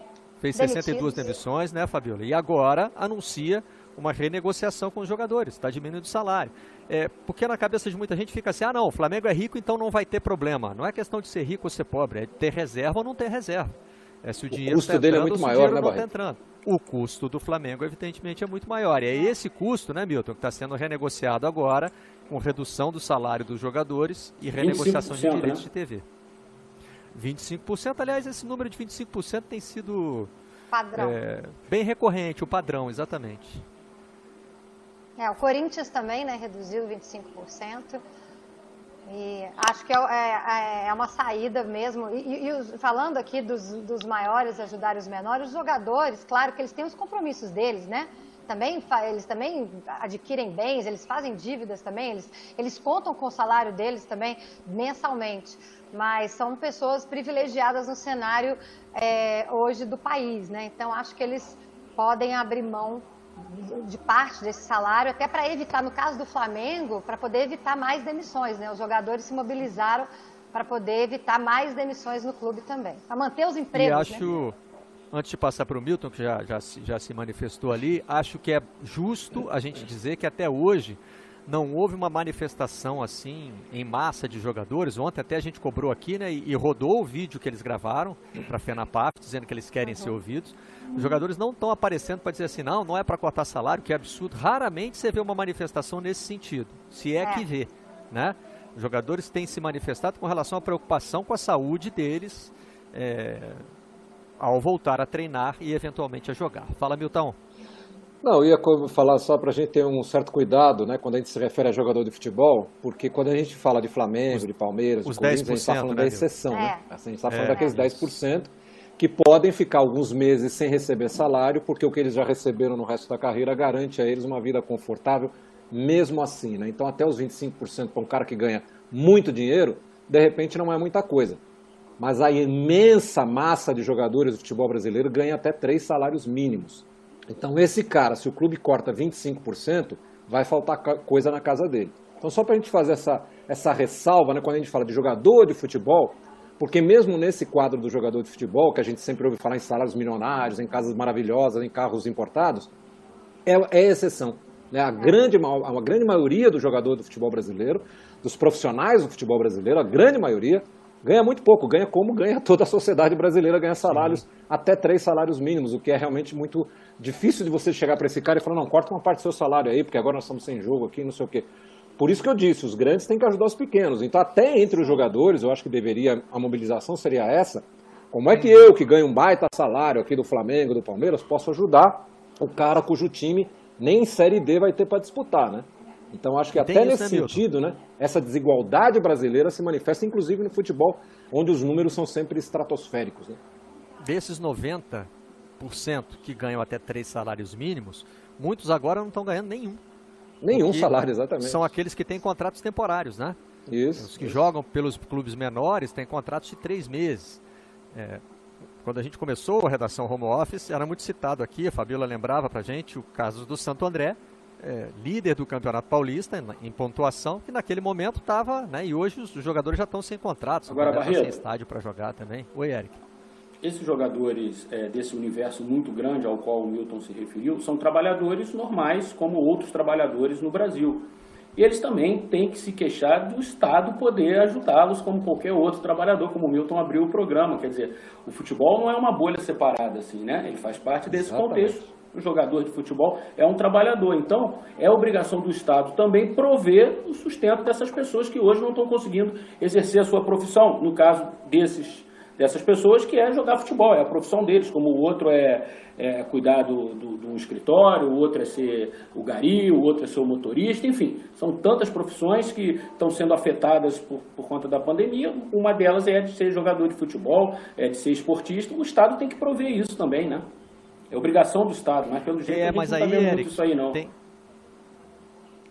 Speaker 1: fez 62 demissões, né, Fabiola? E agora anuncia uma renegociação com os jogadores, está diminuindo o salário. É, porque na cabeça de muita gente fica assim, ah não, o Flamengo é rico, então não vai ter problema. Não é questão de ser rico ou ser pobre, é ter reserva ou não ter reserva. É se o, o dinheiro
Speaker 2: custo tá dele é muito maior, né,
Speaker 1: não está entrando o custo do Flamengo, evidentemente, é muito maior. E é esse custo, né, Milton, que está sendo renegociado agora, com redução do salário dos jogadores e renegociação de direitos né? de TV. 25%, aliás, esse número de 25% tem sido é, bem recorrente, o padrão, exatamente.
Speaker 4: É, o Corinthians também né, reduziu 25%. E acho que é, é, é, uma saída mesmo. E, e, falando aqui dos, dos maiores ajudar os menores, os jogadores, claro que eles têm os compromissos deles, né? Também, eles também adquirem bens, eles fazem dívidas também, eles, eles contam com o salário deles também mensalmente. Mas são pessoas privilegiadas no cenário é, hoje do país, né? Então acho que eles podem abrir mão de parte desse salário, até para evitar, no caso do Flamengo, para poder evitar mais demissões. Né? Os jogadores se mobilizaram para poder evitar mais demissões no clube também, para manter os empregos.
Speaker 1: E acho, né? Antes de passar para o Milton, que já, já, já se manifestou ali, acho que é justo a gente dizer que até hoje não houve uma manifestação assim em massa de jogadores. Ontem até a gente cobrou aqui, né, e, rodou o vídeo que eles gravaram para a FENAPAF, dizendo que eles querem uhum. ser ouvidos. Os jogadores não estão aparecendo para dizer assim, não, não é para cortar salário, que é absurdo. Raramente você vê uma manifestação nesse sentido, se é, é. que vê, né? Os jogadores têm se manifestado com relação à preocupação com a saúde deles é, ao voltar a treinar e eventualmente a jogar. Fala, Milton.
Speaker 2: Não, eu ia falar só para a gente ter um certo cuidado, né, quando a gente se refere a jogador de futebol, porque quando a gente fala de Flamengo, os, de Palmeiras,
Speaker 1: os de Corinthians,
Speaker 2: a gente está falando
Speaker 1: né,
Speaker 2: da exceção, é. né? A gente está falando é. daqueles 10% que podem ficar alguns meses sem receber salário, porque o que eles já receberam no resto da carreira garante a eles uma vida confortável, mesmo assim. Né? Então, até os 25% para um cara que ganha muito dinheiro, de repente não é muita coisa. Mas a imensa massa de jogadores do futebol brasileiro ganha até três salários mínimos. Então, esse cara, se o clube corta 25%, vai faltar coisa na casa dele. Então, só para a gente fazer essa, essa ressalva, né, quando a gente fala de jogador de futebol, porque mesmo nesse quadro do jogador de futebol, que a gente sempre ouve falar em salários milionários, em casas maravilhosas, em carros importados, é, é exceção. Né? A, grande, a grande maioria do jogador do futebol brasileiro, dos profissionais do futebol brasileiro, a grande maioria, ganha muito pouco, ganha como ganha toda a sociedade brasileira, ganha salários Sim. até três salários mínimos, o que é realmente muito difícil de você chegar para esse cara e falar, não, corta uma parte do seu salário aí, porque agora nós estamos sem jogo aqui, não sei o quê. Por isso que eu disse, os grandes têm que ajudar os pequenos. Então, até entre os jogadores, eu acho que deveria, a mobilização seria essa. Como é que eu, que ganho um baita salário aqui do Flamengo, do Palmeiras, posso ajudar o cara cujo time nem em Série D vai ter para disputar, né? Então, acho que até isso, nesse né, sentido, né, essa desigualdade brasileira se manifesta, inclusive, no futebol, onde os números são sempre estratosféricos. Né?
Speaker 1: Desses 90% que ganham até três salários mínimos, muitos agora não estão ganhando nenhum.
Speaker 2: Nenhum salário, exatamente.
Speaker 1: São aqueles que têm contratos temporários, né?
Speaker 2: Isso.
Speaker 1: Os que
Speaker 2: isso.
Speaker 1: jogam pelos clubes menores têm contratos de três meses. É, quando a gente começou a redação home office, era muito citado aqui, a Fabiola lembrava pra gente o caso do Santo André, é, líder do Campeonato Paulista em, em pontuação, que naquele momento estava, né, e hoje os jogadores já estão sem contratos,
Speaker 3: Agora, sem
Speaker 1: estádio para jogar também. Oi, Eric.
Speaker 3: Esses jogadores é, desse universo muito grande ao qual o Milton se referiu são trabalhadores normais, como outros trabalhadores no Brasil. E eles também têm que se queixar do Estado poder ajudá-los como qualquer outro trabalhador, como o Milton abriu o programa. Quer dizer, o futebol não é uma bolha separada assim, né? Ele faz parte desse Exatamente. contexto. Jogador de futebol é um trabalhador. Então, é obrigação do Estado também prover o sustento dessas pessoas que hoje não estão conseguindo exercer a sua profissão. No caso desses dessas pessoas, que é jogar futebol, é a profissão deles, como o outro é, é cuidar do, do, do, escritório, o outro é ser o gari, o outro é ser o motorista, enfim, são tantas profissões que estão sendo afetadas por, por conta da pandemia, uma delas é de ser jogador de futebol, é de ser esportista, o Estado tem que prover isso também, né? É obrigação do Estado, mas pelo jeito
Speaker 1: é, mas
Speaker 3: não
Speaker 1: aí,
Speaker 3: tá
Speaker 1: Eric,
Speaker 3: muito isso aí não.
Speaker 1: Tem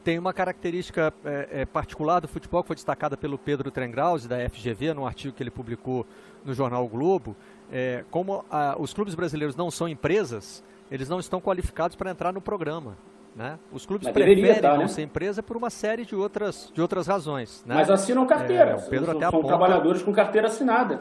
Speaker 1: tem uma característica é, é, particular do futebol que foi destacada pelo Pedro Trengrause, da FGV, num artigo que ele publicou no jornal o Globo. É, como a, os clubes brasileiros não são empresas, eles não estão qualificados para entrar no programa. Né? Os clubes Mas preferem estar, não né? ser empresa por uma série de outras, de outras razões. Né?
Speaker 3: Mas assinam carteira. É, Pedro são, até são trabalhadores com carteira assinada.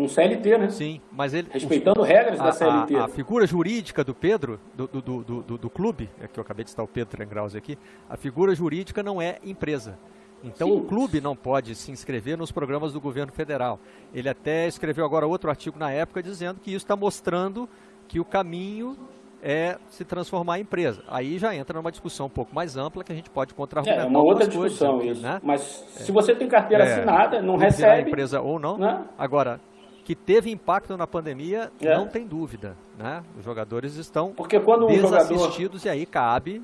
Speaker 3: Com CLT, né?
Speaker 1: Sim, mas ele.
Speaker 3: Respeitando regras
Speaker 1: a,
Speaker 3: da CLT.
Speaker 1: A, a, figura jurídica do Pedro, do, do, do, do, do clube, é que eu acabei de citar o Pedro Trengraus aqui, a figura jurídica não é empresa. Então Sim. o clube não pode se inscrever nos programas do governo federal. Ele até escreveu agora outro artigo na época dizendo que isso está mostrando que o caminho é se transformar em empresa. Aí já entra numa discussão um pouco mais ampla que a gente pode contra-argumentar.
Speaker 3: É, uma outra discussão coisas, isso. Né? Mas se você tem carteira é, assinada, não recebe.
Speaker 1: empresa ou não. Né? Agora, que teve impacto na pandemia, é. não tem dúvida. Né? Os jogadores estão
Speaker 3: Porque quando um
Speaker 1: desassistidos jogador... e aí cabe.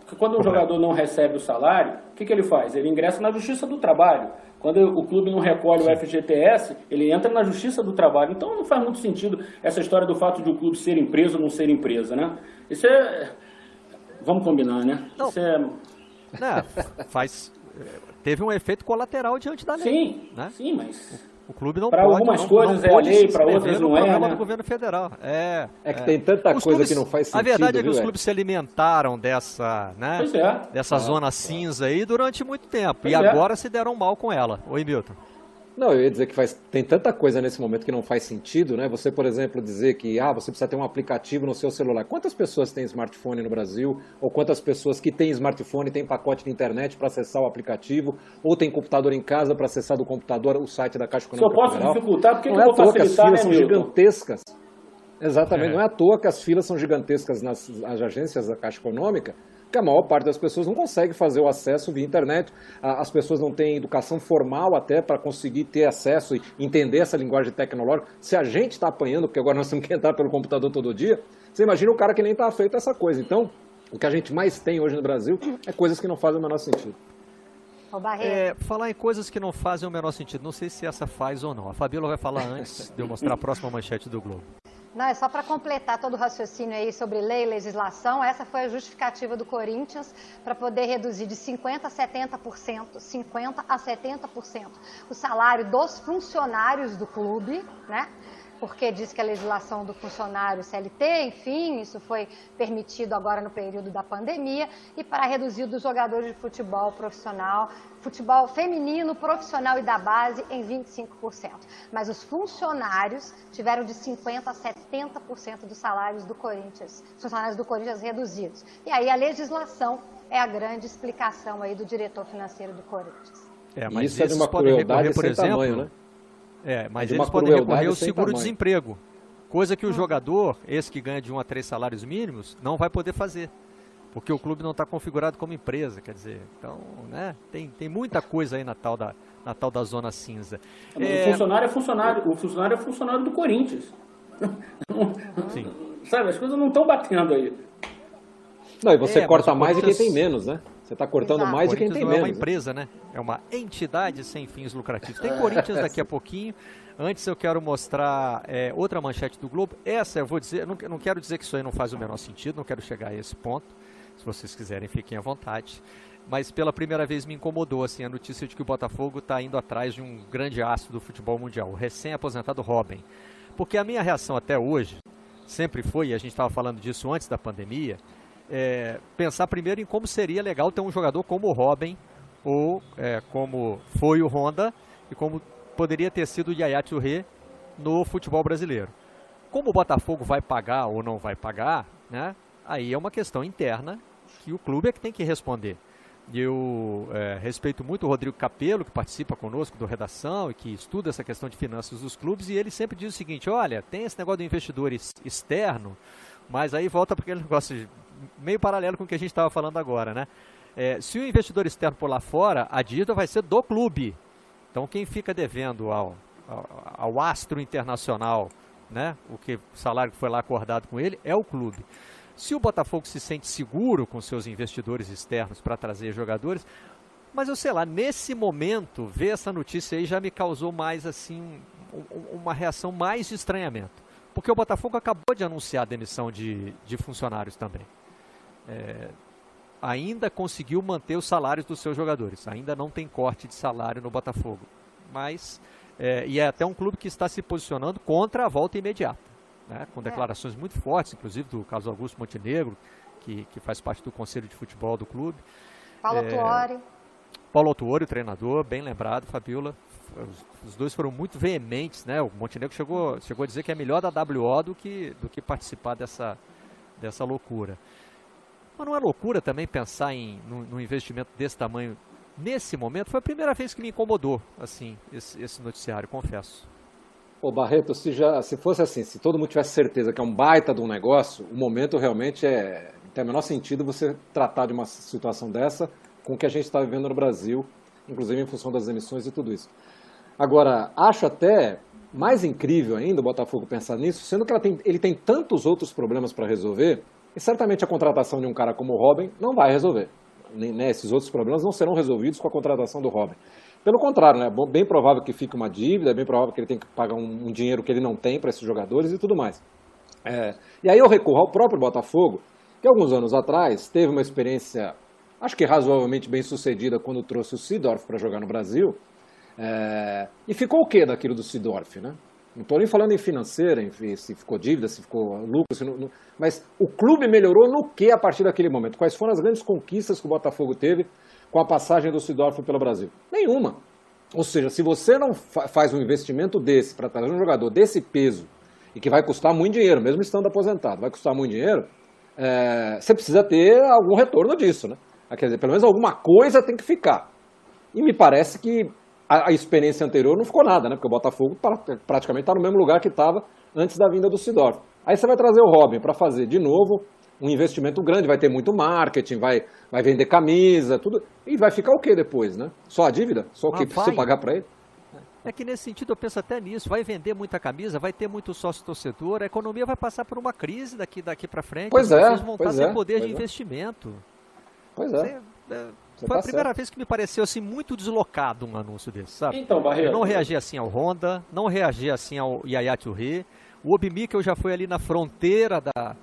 Speaker 3: Porque quando um jogador não recebe o salário, o que, que ele faz? Ele ingressa na Justiça do Trabalho. Quando o clube não recolhe o FGTS, ele entra na Justiça do Trabalho. Então não faz muito sentido essa história do fato de o clube ser empresa ou não ser empresa, né? Isso é. Vamos combinar, né?
Speaker 1: Não.
Speaker 3: Isso é.
Speaker 1: Não, faz. Teve um efeito colateral diante da lei.
Speaker 3: Sim,
Speaker 1: né?
Speaker 3: sim, mas
Speaker 1: o clube não
Speaker 3: pra
Speaker 1: pode.
Speaker 3: Para algumas
Speaker 1: não,
Speaker 3: coisas
Speaker 1: não
Speaker 3: é a lei, para outras não é.
Speaker 1: Né?
Speaker 3: do
Speaker 1: governo federal. É,
Speaker 2: é que é. tem tanta os coisa clubes, que não faz sentido.
Speaker 1: A verdade é que
Speaker 2: viu,
Speaker 1: os clubes se alimentaram dessa, né,
Speaker 3: é.
Speaker 1: dessa
Speaker 3: é.
Speaker 1: zona cinza aí durante muito tempo. Pois e é. agora se deram mal com ela. Oi, Milton.
Speaker 2: Não, eu ia dizer que faz, tem tanta coisa nesse momento que não faz sentido, né? Você, por exemplo, dizer que ah, você precisa ter um aplicativo no seu celular. Quantas pessoas têm smartphone no Brasil? Ou quantas pessoas que têm smartphone têm pacote de internet para acessar o aplicativo? Ou tem computador em casa para acessar do computador o site da Caixa Econômica
Speaker 3: Se eu posso
Speaker 2: Federal?
Speaker 3: dificultar, por que,
Speaker 2: não
Speaker 3: que
Speaker 2: é
Speaker 3: eu vou facilitar,
Speaker 2: que as filas
Speaker 3: né,
Speaker 2: são gigantescas. Exatamente, é. não é à toa que as filas são gigantescas nas agências da Caixa Econômica, que a maior parte das pessoas não consegue fazer o acesso via internet. As pessoas não têm educação formal até para conseguir ter acesso e entender essa linguagem tecnológica. Se a gente está apanhando, porque agora nós temos que entrar pelo computador todo dia, você imagina o cara que nem está feito essa coisa. Então, o que a gente mais tem hoje no Brasil é coisas que não fazem o menor sentido.
Speaker 1: É, falar em coisas que não fazem o menor sentido, não sei se essa faz ou não. A Fabíola vai falar antes de eu mostrar a próxima manchete do Globo.
Speaker 4: Não, é só para completar todo o raciocínio aí sobre lei e legislação. Essa foi a justificativa do Corinthians para poder reduzir de 50% a 70%, 50% a 70% o salário dos funcionários do clube, né? Porque diz que a legislação do funcionário CLT, enfim, isso foi permitido agora no período da pandemia, e para reduzir dos jogadores de futebol profissional, futebol feminino, profissional e da base em 25%. Mas os funcionários tiveram de 50% a 70% dos salários do Corinthians, funcionários do Corinthians reduzidos. E aí a legislação é a grande explicação aí do diretor financeiro do Corinthians.
Speaker 2: É, mas isso é de uma crueldade recorrer, por exemplo, tamanho, né?
Speaker 1: É, mas eles podem recorrer ao seguro-desemprego. Coisa que o jogador, esse que ganha de um a três salários mínimos, não vai poder fazer. Porque o clube não está configurado como empresa, quer dizer. Então, né, tem, tem muita coisa aí na tal da, na tal da zona cinza.
Speaker 3: É... O funcionário é funcionário, o funcionário é funcionário do Corinthians. [LAUGHS] Sim. Sabe, as coisas não estão batendo aí.
Speaker 2: Não, e você é, corta mais de quem tem menos, né? Você está cortando Exato. mais de quem tem
Speaker 1: não
Speaker 2: menos.
Speaker 1: É uma empresa, né? É uma entidade sem fins lucrativos. Tem Corinthians daqui a [LAUGHS] pouquinho. Antes eu quero mostrar é, outra manchete do Globo. Essa eu vou dizer, não, não quero dizer que isso aí não faz o menor sentido, não quero chegar a esse ponto. Se vocês quiserem, fiquem à vontade. Mas pela primeira vez me incomodou assim, a notícia de que o Botafogo está indo atrás de um grande astro do futebol mundial, o recém-aposentado Robin. Porque a minha reação até hoje sempre foi, e a gente estava falando disso antes da pandemia, é, pensar primeiro em como seria legal ter um jogador como o Robin, ou é, como foi o Honda, e como poderia ter sido o Yaya Touré no futebol brasileiro. Como o Botafogo vai pagar ou não vai pagar, né, aí é uma questão interna que o clube é que tem que responder. Eu é, respeito muito o Rodrigo Capello, que participa conosco do Redação e que estuda essa questão de finanças dos clubes, e ele sempre diz o seguinte: olha, tem esse negócio do investidor externo, mas aí volta para aquele negócio de meio paralelo com o que a gente estava falando agora, né? É, se o investidor externo por lá fora, a dívida vai ser do clube. Então quem fica devendo ao, ao, ao astro internacional, né, o que salário que foi lá acordado com ele, é o clube. Se o Botafogo se sente seguro com seus investidores externos para trazer jogadores, mas eu sei lá, nesse momento, ver essa notícia aí já me causou mais assim, um, uma reação mais de estranhamento. Porque o Botafogo acabou de anunciar a demissão de, de funcionários também é, ainda conseguiu manter os salários dos seus jogadores. Ainda não tem corte de salário no Botafogo. Mas, é, e é até um clube que está se posicionando contra a volta imediata. Né, com é. declarações muito fortes, inclusive do Carlos Augusto Montenegro, que, que faz parte do conselho de futebol do clube.
Speaker 4: Paulo é, Tuori.
Speaker 1: Paulo Tuori, o treinador, bem lembrado, Fabiola. Os, os, dois foram muito veementes, né? O Montenegro chegou, chegou a dizer que é melhor da WO do que, do que participar dessa, dessa loucura. Mas não é loucura também pensar em num, investimento desse tamanho nesse momento? Foi a primeira vez que me incomodou, assim, esse, esse noticiário, confesso.
Speaker 2: Ô Barreto, se, já, se fosse assim, se todo mundo tivesse certeza que é um baita de um negócio, o momento realmente é. Tem o menor sentido você tratar de uma situação dessa com o que a gente está vivendo no Brasil, inclusive em função das emissões e tudo isso. Agora, acho até mais incrível ainda o Botafogo pensar nisso, sendo que tem, ele tem tantos outros problemas para resolver e certamente a contratação de um cara como o Robin não vai resolver. Né, esses outros problemas não serão resolvidos com a contratação do Robin. Pelo contrário, né, é bem provável que fique uma dívida, é bem provável que ele tenha que pagar um, um dinheiro que ele não tem para esses jogadores e tudo mais. É, e aí eu recorro ao próprio Botafogo, que alguns anos atrás teve uma experiência, acho que razoavelmente bem sucedida, quando trouxe o Sidorf para jogar no Brasil. É, e ficou o que daquilo do Sidorf, né? Não estou nem falando em financeira, em, se ficou dívida, se ficou lucro, se não, não, mas o clube melhorou no que a partir daquele momento? Quais foram as grandes conquistas que o Botafogo teve com a passagem do Sidorf pelo Brasil? Nenhuma. Ou seja, se você não fa faz um investimento desse para trazer um jogador desse peso e que vai custar muito dinheiro, mesmo estando aposentado, vai custar muito dinheiro, é, você precisa ter algum retorno disso, né? Quer dizer, pelo menos alguma coisa tem que ficar. E me parece que a, a, experiência anterior não ficou nada, né? Porque o Botafogo praticamente está no mesmo lugar que estava antes da vinda do Sidorf. Aí você vai trazer o Robin para fazer de novo um investimento grande, vai ter muito marketing, vai, vai vender camisa, tudo. E vai ficar o que depois, né? Só a dívida? Só o que precisa pagar para ele?
Speaker 1: É que nesse sentido eu penso até nisso. Vai vender muita camisa, vai ter muito sócio torcedor, a economia vai passar por uma crise daqui, daqui para frente.
Speaker 2: Pois é. Vocês
Speaker 1: vão
Speaker 2: estar
Speaker 1: sem
Speaker 2: é,
Speaker 1: poder
Speaker 2: de
Speaker 1: é. investimento.
Speaker 2: Pois é. Você,
Speaker 1: é você Foi tá a primeira certo. vez que me pareceu assim muito deslocado um anúncio desse, sabe?
Speaker 3: Então, Barreto.
Speaker 1: Eu não reagi assim ao Honda, não reagi assim ao Yaya Touré. O Obimikel já foi ali na fronteira da,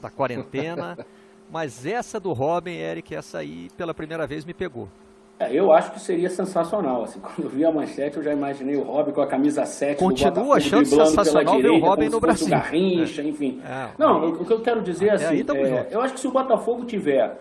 Speaker 1: da quarentena. [LAUGHS] mas essa do Robin, Eric, essa aí pela primeira vez me pegou.
Speaker 3: É, eu acho que seria sensacional. Assim, [LAUGHS] quando eu vi a manchete, eu já imaginei o Robin com a camisa 7
Speaker 1: Continua
Speaker 3: do Botafogo,
Speaker 1: achando sensacional
Speaker 3: direita,
Speaker 1: ver o Robin no Brasil.
Speaker 3: Garrincha, enfim.
Speaker 1: É,
Speaker 3: Não, o que eu quero dizer é
Speaker 1: aí
Speaker 3: assim, é,
Speaker 1: junto.
Speaker 3: eu acho que se o Botafogo tiver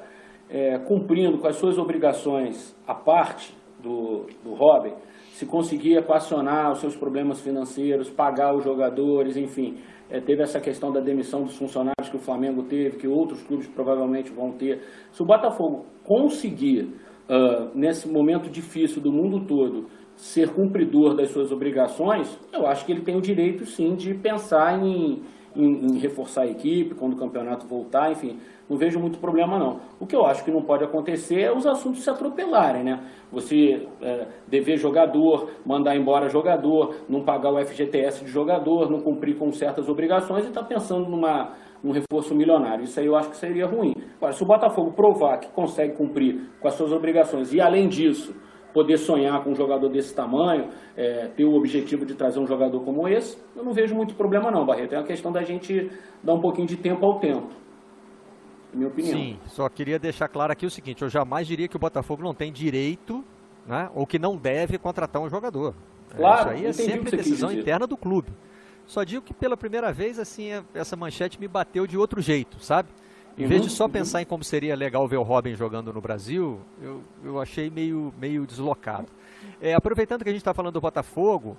Speaker 3: é, cumprindo com as suas obrigações à parte do, do Robin, se conseguir equacionar os seus problemas financeiros, pagar os jogadores, enfim, é, teve essa questão da demissão dos funcionários que o Flamengo teve, que outros clubes provavelmente vão ter. Se o Botafogo conseguir, ah, nesse momento difícil do mundo todo, ser cumpridor das suas obrigações, eu acho que ele tem o direito sim de pensar em, em- em reforçar a equipe quando o campeonato voltar, enfim, não vejo muito problema não. O que eu acho que não pode acontecer é os assuntos se atropelarem, né? Você é, dever jogador, mandar embora jogador, não pagar o FGTS de jogador, não cumprir com certas obrigações e estar pensando numa, num reforço milionário. Isso aí eu acho que seria ruim. Agora, se o Botafogo provar que consegue cumprir com as suas obrigações e além disso poder sonhar com um jogador desse tamanho, é, ter o objetivo de trazer um jogador como esse, eu não vejo muito problema não, Barreto. É uma questão da gente dar um pouquinho de tempo ao tempo. É minha opinião.
Speaker 1: Sim, só queria deixar claro aqui o seguinte: eu jamais diria que o Botafogo não tem direito, né, ou que não deve contratar um jogador. É,
Speaker 3: Claro,
Speaker 1: Isso aí é sempre decisão interna do clube. Só digo que pela primeira vez, assim, é- essa manchete me bateu de outro jeito, sabe? Em vez de só pensar em como seria legal ver o Robin jogando no Brasil, eu, eu achei meio, meio deslocado. É, aproveitando que a gente está falando do Botafogo,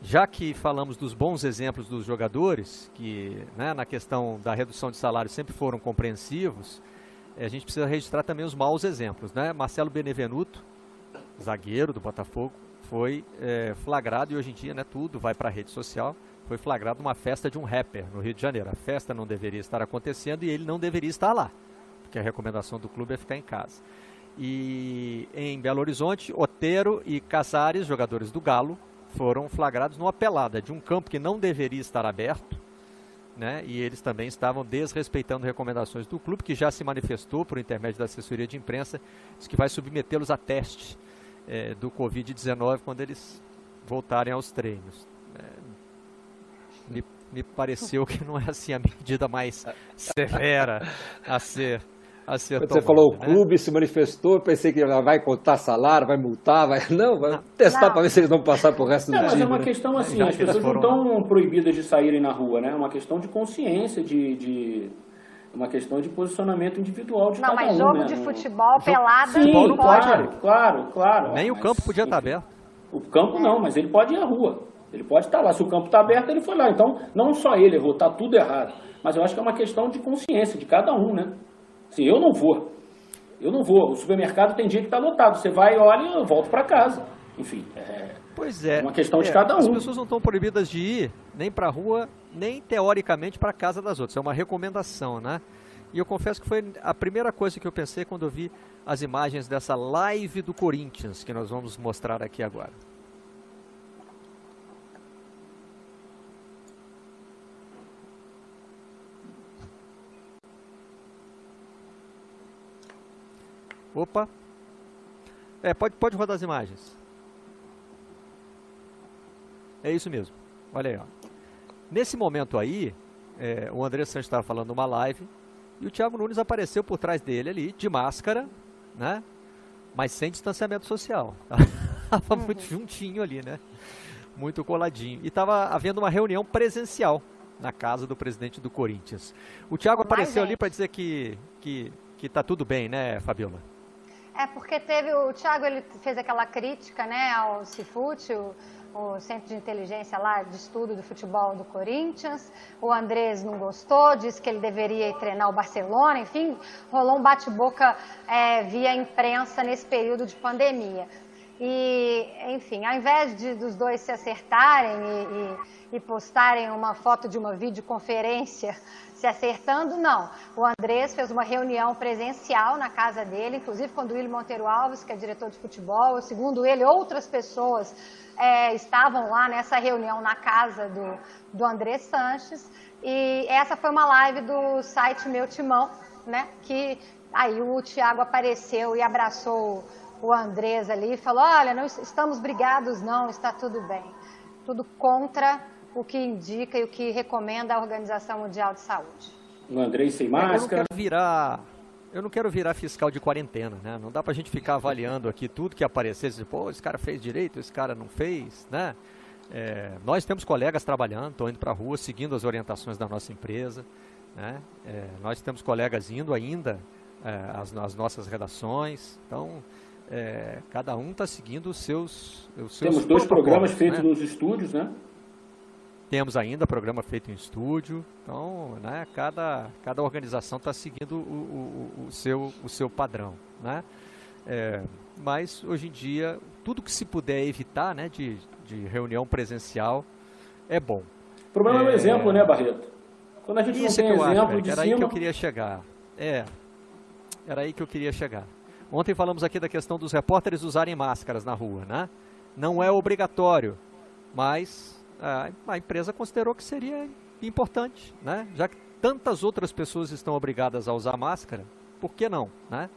Speaker 1: já que falamos dos bons exemplos dos jogadores, que né, na questão da redução de salário sempre foram compreensivos, eh, a gente precisa registrar também os maus exemplos. Né? Marcelo Benevenuto, zagueiro do Botafogo, foi eh, flagrado e hoje em dia né, tudo vai para a rede social. Foi flagrado uma festa de um rapper no Rio de Janeiro. A festa não deveria estar acontecendo e ele não deveria estar lá, porque a recomendação do clube é ficar em casa. E em Belo Horizonte, Otero e Casares, jogadores do Galo, foram flagrados numa pelada de um campo que não deveria estar aberto, né? E eles também estavam desrespeitando recomendações do clube, que já se manifestou por intermédio da assessoria de imprensa, diz que vai submetê-los a teste eh, do Covid-19 quando eles voltarem aos treinos. Eh, me, me pareceu que não é assim a medida mais [LAUGHS] severa a ser a ser
Speaker 2: Quando você
Speaker 1: tomada,
Speaker 2: falou o
Speaker 1: né?
Speaker 2: clube se manifestou, pensei que ela vai contar salário, vai multar, vai. [LAUGHS] Não, vai testar
Speaker 4: Não.
Speaker 2: para ver se eles vão passar pro resto do
Speaker 3: É, mas
Speaker 2: time.
Speaker 3: é uma
Speaker 2: né?
Speaker 3: questão assim,
Speaker 1: Já
Speaker 3: as pessoas não estão proibidas de saírem na rua, né? É uma questão de consciência, de, de- uma questão de posicionamento individual de
Speaker 4: Não,
Speaker 3: cada
Speaker 4: mas
Speaker 3: um,
Speaker 4: jogo
Speaker 3: né?
Speaker 4: de
Speaker 3: Não-
Speaker 4: futebol,
Speaker 1: Jogo-
Speaker 4: pelada,
Speaker 3: Sim,
Speaker 1: Futebol não pode,
Speaker 3: claro, claro, claro.
Speaker 1: Nem o
Speaker 3: Mas,
Speaker 1: campo podia estar
Speaker 3: enfim,
Speaker 1: aberto.
Speaker 3: O campo não, mas ele pode ir à rua. Ele pode estar lá. Se o campo está aberto, ele foi lá. Então, não só ele errou, está tudo errado. Mas eu acho que é uma questão de consciência de cada um, né? Assim, eu não vou. Eu não vou. O supermercado tem dia que está lotado. Você vai, olha e eu volto para casa. Enfim, é,
Speaker 1: Pois é.
Speaker 3: É uma questão de
Speaker 1: É,
Speaker 3: cada
Speaker 1: As
Speaker 3: um.
Speaker 1: pessoas não estão proibidas de ir nem para a rua, nem teoricamente para a casa das outras. É uma recomendação, né? E eu confesso que foi a primeira coisa que eu pensei quando eu vi as imagens dessa live do Corinthians, que nós vamos mostrar aqui agora. Opa. É, pode, pode rodar as imagens. É isso mesmo. Olha aí, ó. Nesse momento aí, é, o André Santos estava falando numa live e o Thiago Nunes apareceu por trás dele ali, de máscara, né? Mas sem distanciamento social. [LAUGHS] Tava muito juntinho ali, né? Muito coladinho. E estava havendo uma reunião presencial na casa do presidente do Corinthians. O Thiago apareceu ali
Speaker 4: gente.
Speaker 1: para dizer que, que, que tá tudo bem, né, Fabiola?
Speaker 4: É porque teve o Thiago ele fez aquela crítica, né, ao Cifute, o, o centro de inteligência lá de estudo do futebol do Corinthians. O Andrés não gostou, disse que ele deveria treinar o Barcelona. Enfim, rolou um bate-boca é, via imprensa nesse período de pandemia. E, enfim, ao invés de dos dois se acertarem e, e, e postarem uma foto de uma videoconferência [LAUGHS] se acertando, não. O Andrés fez uma reunião presencial na casa dele, inclusive quando o Willi Monteiro Alves, que é diretor de futebol, segundo ele, outras pessoas é, estavam lá nessa reunião na casa do, do Andrés Sanches. E essa foi uma live do site Meu Timão, né? Que aí o Thiago apareceu e abraçou o Andrés ali e falou: Olha, não estamos brigados, não, está tudo bem. Tudo contra o que indica e o que recomenda a Organização Mundial de Saúde.
Speaker 3: o Andrei sem
Speaker 1: É, Eu não
Speaker 3: máscara.
Speaker 1: quero virar, eu não quero virar fiscal de quarentena, né? Não dá para a gente ficar avaliando aqui tudo que aparecesse, pô, esse cara fez direito, esse cara não fez, né? É, nós temos colegas trabalhando, estão indo para a rua, seguindo as orientações da nossa empresa, né? É, nós temos colegas indo ainda é, às, às, nossas redações, então é, cada um está seguindo os seus, os seus
Speaker 3: Temos dois programas feitos né? nos estúdios, né?
Speaker 1: Temos ainda programa feito em estúdio, então né, cada, cada organização está seguindo o, o, o, seu, o seu padrão. Né? É, mas hoje em dia, tudo que se puder evitar né, de, de reunião presencial é bom.
Speaker 3: O problema é, é o exemplo, né, Barreto? Quando a gente
Speaker 1: Isso
Speaker 3: não tem
Speaker 1: é
Speaker 3: exemplo
Speaker 1: acho,
Speaker 3: de
Speaker 1: era
Speaker 3: cima...
Speaker 1: aí que eu queria chegar. É, era aí que eu queria chegar. Ontem falamos aqui da questão dos repórteres usarem máscaras na rua, né? Não é obrigatório, mas a, empresa considerou que seria importante, né? Já que tantas outras pessoas estão obrigadas a usar máscara, por que não, né?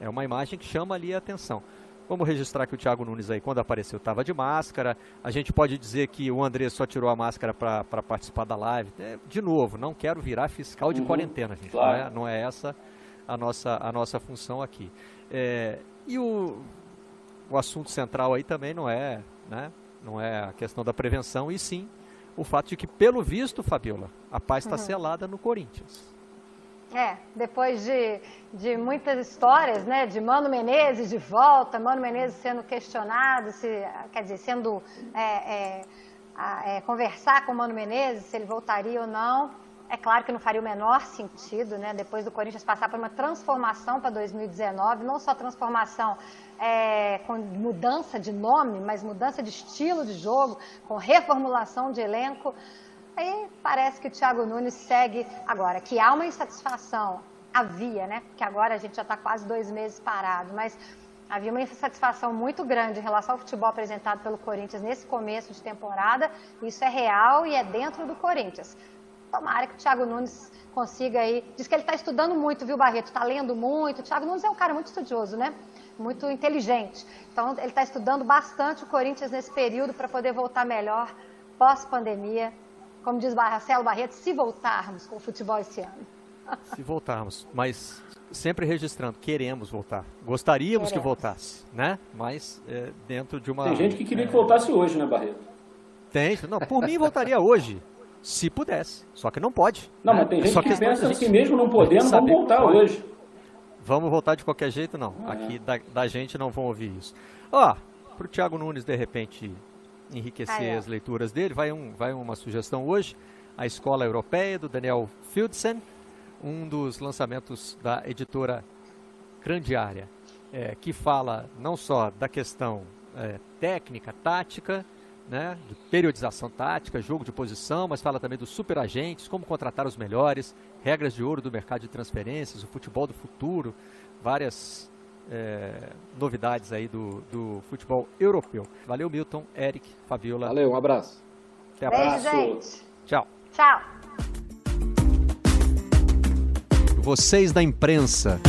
Speaker 1: É uma imagem que chama ali a atenção. Vamos registrar que o Thiago Nunes aí, quando apareceu, estava de máscara. A gente pode dizer que o André só tirou a máscara para participar da live. É, de novo, não quero virar fiscal de uhum, quarentena, gente. Claro. Não, é, não, é, essa a nossa, a nossa função aqui. É, e o, o assunto central aí também não é, né? não é a questão da prevenção, e sim o fato de que, pelo visto, Fabiola, a paz está uhum. selada no Corinthians.
Speaker 4: É, depois de, de muitas histórias, né, de Mano Menezes de volta, Mano Menezes sendo questionado, se, quer dizer, sendo é, é, é, conversar com Mano Menezes, se ele voltaria ou não. É claro que não faria o menor sentido, né, depois do Corinthians passar por uma transformação para 2019, não só transformação é, com mudança de nome, mas mudança de estilo de jogo, com reformulação de elenco. Aí parece que o Thiago Nunes segue agora, que há uma insatisfação, havia, né? Porque agora a gente já está quase dois meses parado, mas havia uma insatisfação muito grande em relação ao futebol apresentado pelo Corinthians nesse começo de temporada. Isso é real e é dentro do Corinthians. Tomara que o Thiago Nunes consiga aí. Diz que ele está estudando muito, viu, Barreto? Está lendo muito. O Thiago Nunes é um cara muito estudioso, né? muito inteligente. Então, ele está estudando bastante o Corinthians nesse período para poder voltar melhor pós-pandemia. Como diz Marcelo Barreto, se voltarmos com o futebol esse ano.
Speaker 1: Se voltarmos, mas sempre registrando, queremos voltar. Gostaríamos queremos. que voltasse, né? Mas é, dentro de uma.
Speaker 3: Tem gente que queria é... que voltasse hoje, né, Barreto?
Speaker 1: Tem, não, por mim voltaria hoje, se pudesse. Só que não pode.
Speaker 3: Não, né? mas tem gente Só que, que pensa assim, mesmo não podendo, vamos voltar hoje.
Speaker 1: Vamos voltar de qualquer jeito? Não. Ah, Aqui é. da, da, gente não vão ouvir isso. Ó, pro Thiago Nunes, de repente, enriquecer ah, é. as leituras dele, vai, um, vai uma sugestão hoje. A Escola Europeia, do Daniel Fieldsen, um dos lançamentos da editora Grande Área, é, que fala não só da questão é, técnica, tática, né, de periodização tática, jogo de posição, mas fala também dos superagentes, como contratar os melhores, regras de ouro do mercado de transferências, o futebol do futuro, várias é, novidades aí do, do futebol europeu. Valeu, Milton, Eric, Fabiola.
Speaker 2: Valeu, um abraço.
Speaker 1: Até a
Speaker 4: Beijo, próxima. gente.
Speaker 1: Tchau.
Speaker 4: Tchau.
Speaker 1: Vocês da imprensa.